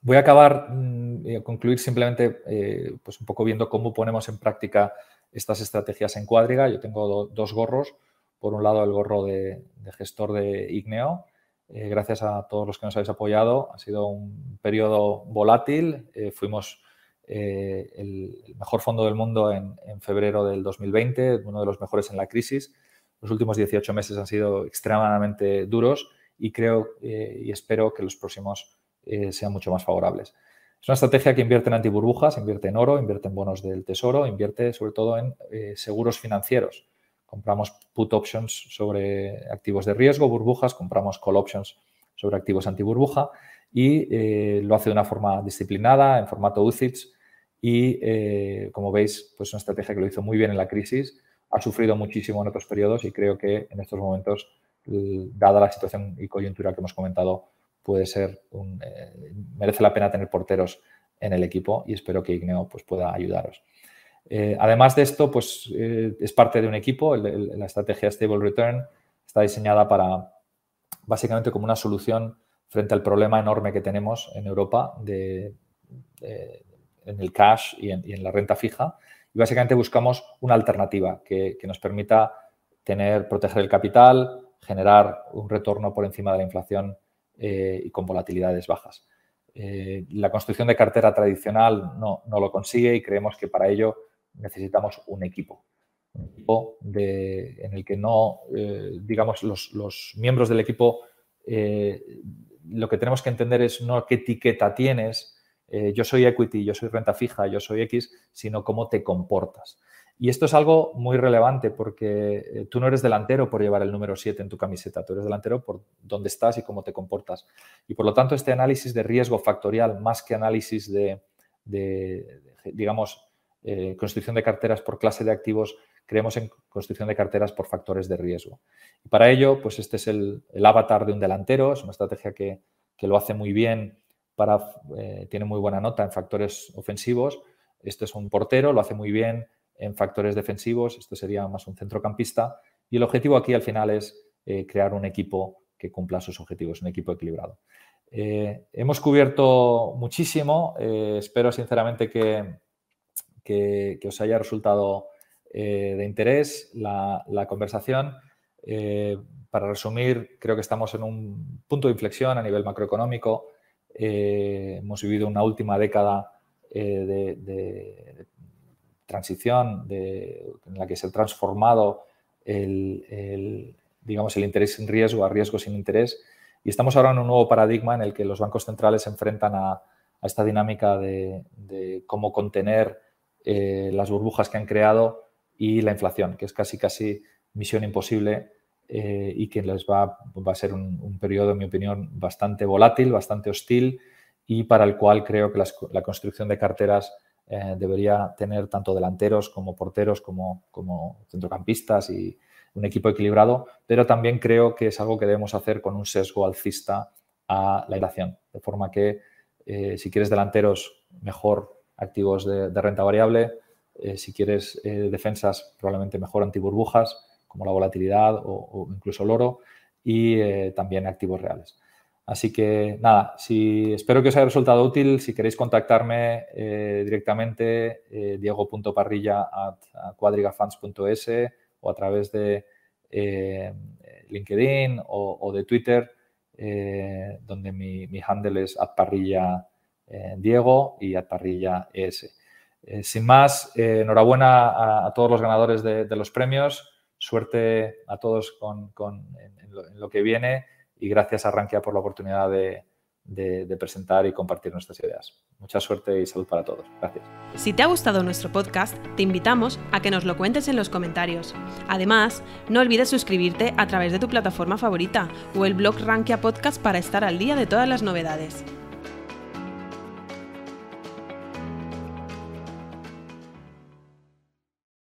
Voy a acabar mm, y a concluir simplemente eh, pues un poco viendo cómo ponemos en práctica estas estrategias en Cuadriga. Yo tengo dos gorros. Por un lado, el gorro de, gestor de Igneo. Eh, gracias a todos los que nos habéis apoyado. Ha sido un periodo volátil. Eh, fuimos el, mejor fondo del mundo en, febrero del 2020, uno de los mejores en la crisis. Los últimos 18 meses han sido extremadamente duros y creo y espero que los próximos eh, sean mucho más favorables. Es una estrategia que invierte en antiburbujas, invierte en oro, invierte en bonos del tesoro, invierte sobre todo en eh, seguros financieros. Compramos put options sobre activos de riesgo, burbujas, compramos call options sobre activos antiburbuja y eh, lo hace de una forma disciplinada, en formato UCITS y, como veis, pues una estrategia que lo hizo muy bien en la crisis, ha sufrido muchísimo en otros periodos y creo que en estos momentos, dada la situación y coyuntura que hemos comentado, puede ser un, eh, merece la pena tener porteros en el equipo y espero que Igneo pues, pueda ayudaros. Eh, además de esto, pues eh, es parte de un equipo. la estrategia Stable Return está diseñada para básicamente como una solución frente al problema enorme que tenemos en Europa de, en el cash y en, la renta fija. Y básicamente buscamos una alternativa que, nos permita tener, proteger el capital, generar un retorno por encima de la inflación eh, y con volatilidades bajas. Eh, la construcción de cartera tradicional no, lo consigue y creemos que para ello necesitamos un equipo. Un equipo en el que no, eh, digamos, los, miembros del equipo, lo que tenemos que entender es no qué etiqueta tienes, yo soy equity, yo soy renta fija, yo soy X, sino cómo te comportas. Y esto es algo muy relevante porque eh, tú no eres delantero por llevar el número 7 en tu camiseta, tú eres delantero por dónde estás y cómo te comportas. Y por lo tanto, este análisis de riesgo factorial, más que análisis de, digamos, eh, construcción de carteras por clase de activos, creemos en construcción de carteras por factores de riesgo. Y para ello, pues este es el, avatar de un delantero, es una estrategia que, lo hace muy bien, eh, tiene muy buena nota en factores ofensivos. Este es un portero, lo hace muy bien en factores defensivos, esto sería más un centrocampista, y el objetivo aquí al final es eh, crear un equipo que cumpla sus objetivos, un equipo equilibrado. Eh, hemos cubierto muchísimo, espero sinceramente que, que, os haya resultado de interés la conversación. para resumir, creo que estamos en un punto de inflexión a nivel macroeconómico. Hemos vivido una última década de, de, transición en la que se ha transformado el, digamos, el interés sin riesgo a riesgo sin interés. Y estamos ahora en un nuevo paradigma en el que los bancos centrales se enfrentan a, esta dinámica de, cómo contener eh, las burbujas que han creado y la inflación, que es casi casi misión imposible eh, y que les va, va a ser un, periodo, en mi opinión, bastante volátil, bastante hostil y para el cual creo que la construcción de carteras eh, debería tener tanto delanteros como porteros como, como centrocampistas y un equipo equilibrado, pero también creo que es algo que debemos hacer con un sesgo alcista a la inflación, de forma que eh, si quieres delanteros, mejor activos de, renta variable, si quieres defensas, probablemente mejor antiburbujas, como la volatilidad o, incluso el oro, y también activos reales. Así que nada, si, espero que os haya resultado útil. Si queréis contactarme eh, directamente, eh, diego.parrilla.cuadrigafunds.es o a través de eh, LinkedIn o, de Twitter, eh, donde mi, handle es atparrilla Diego y atparrilla ES. sin más, enhorabuena a, todos los ganadores de, los premios. Suerte a todos con, en lo que viene y gracias a Rankia por la oportunidad de, presentar y compartir nuestras ideas. Mucha suerte y salud para todos. Gracias. Si te ha gustado nuestro podcast, te invitamos a que nos lo cuentes en los comentarios. Además, no olvides suscribirte a través de tu plataforma favorita o el blog Rankia Podcast para estar al día de todas las novedades.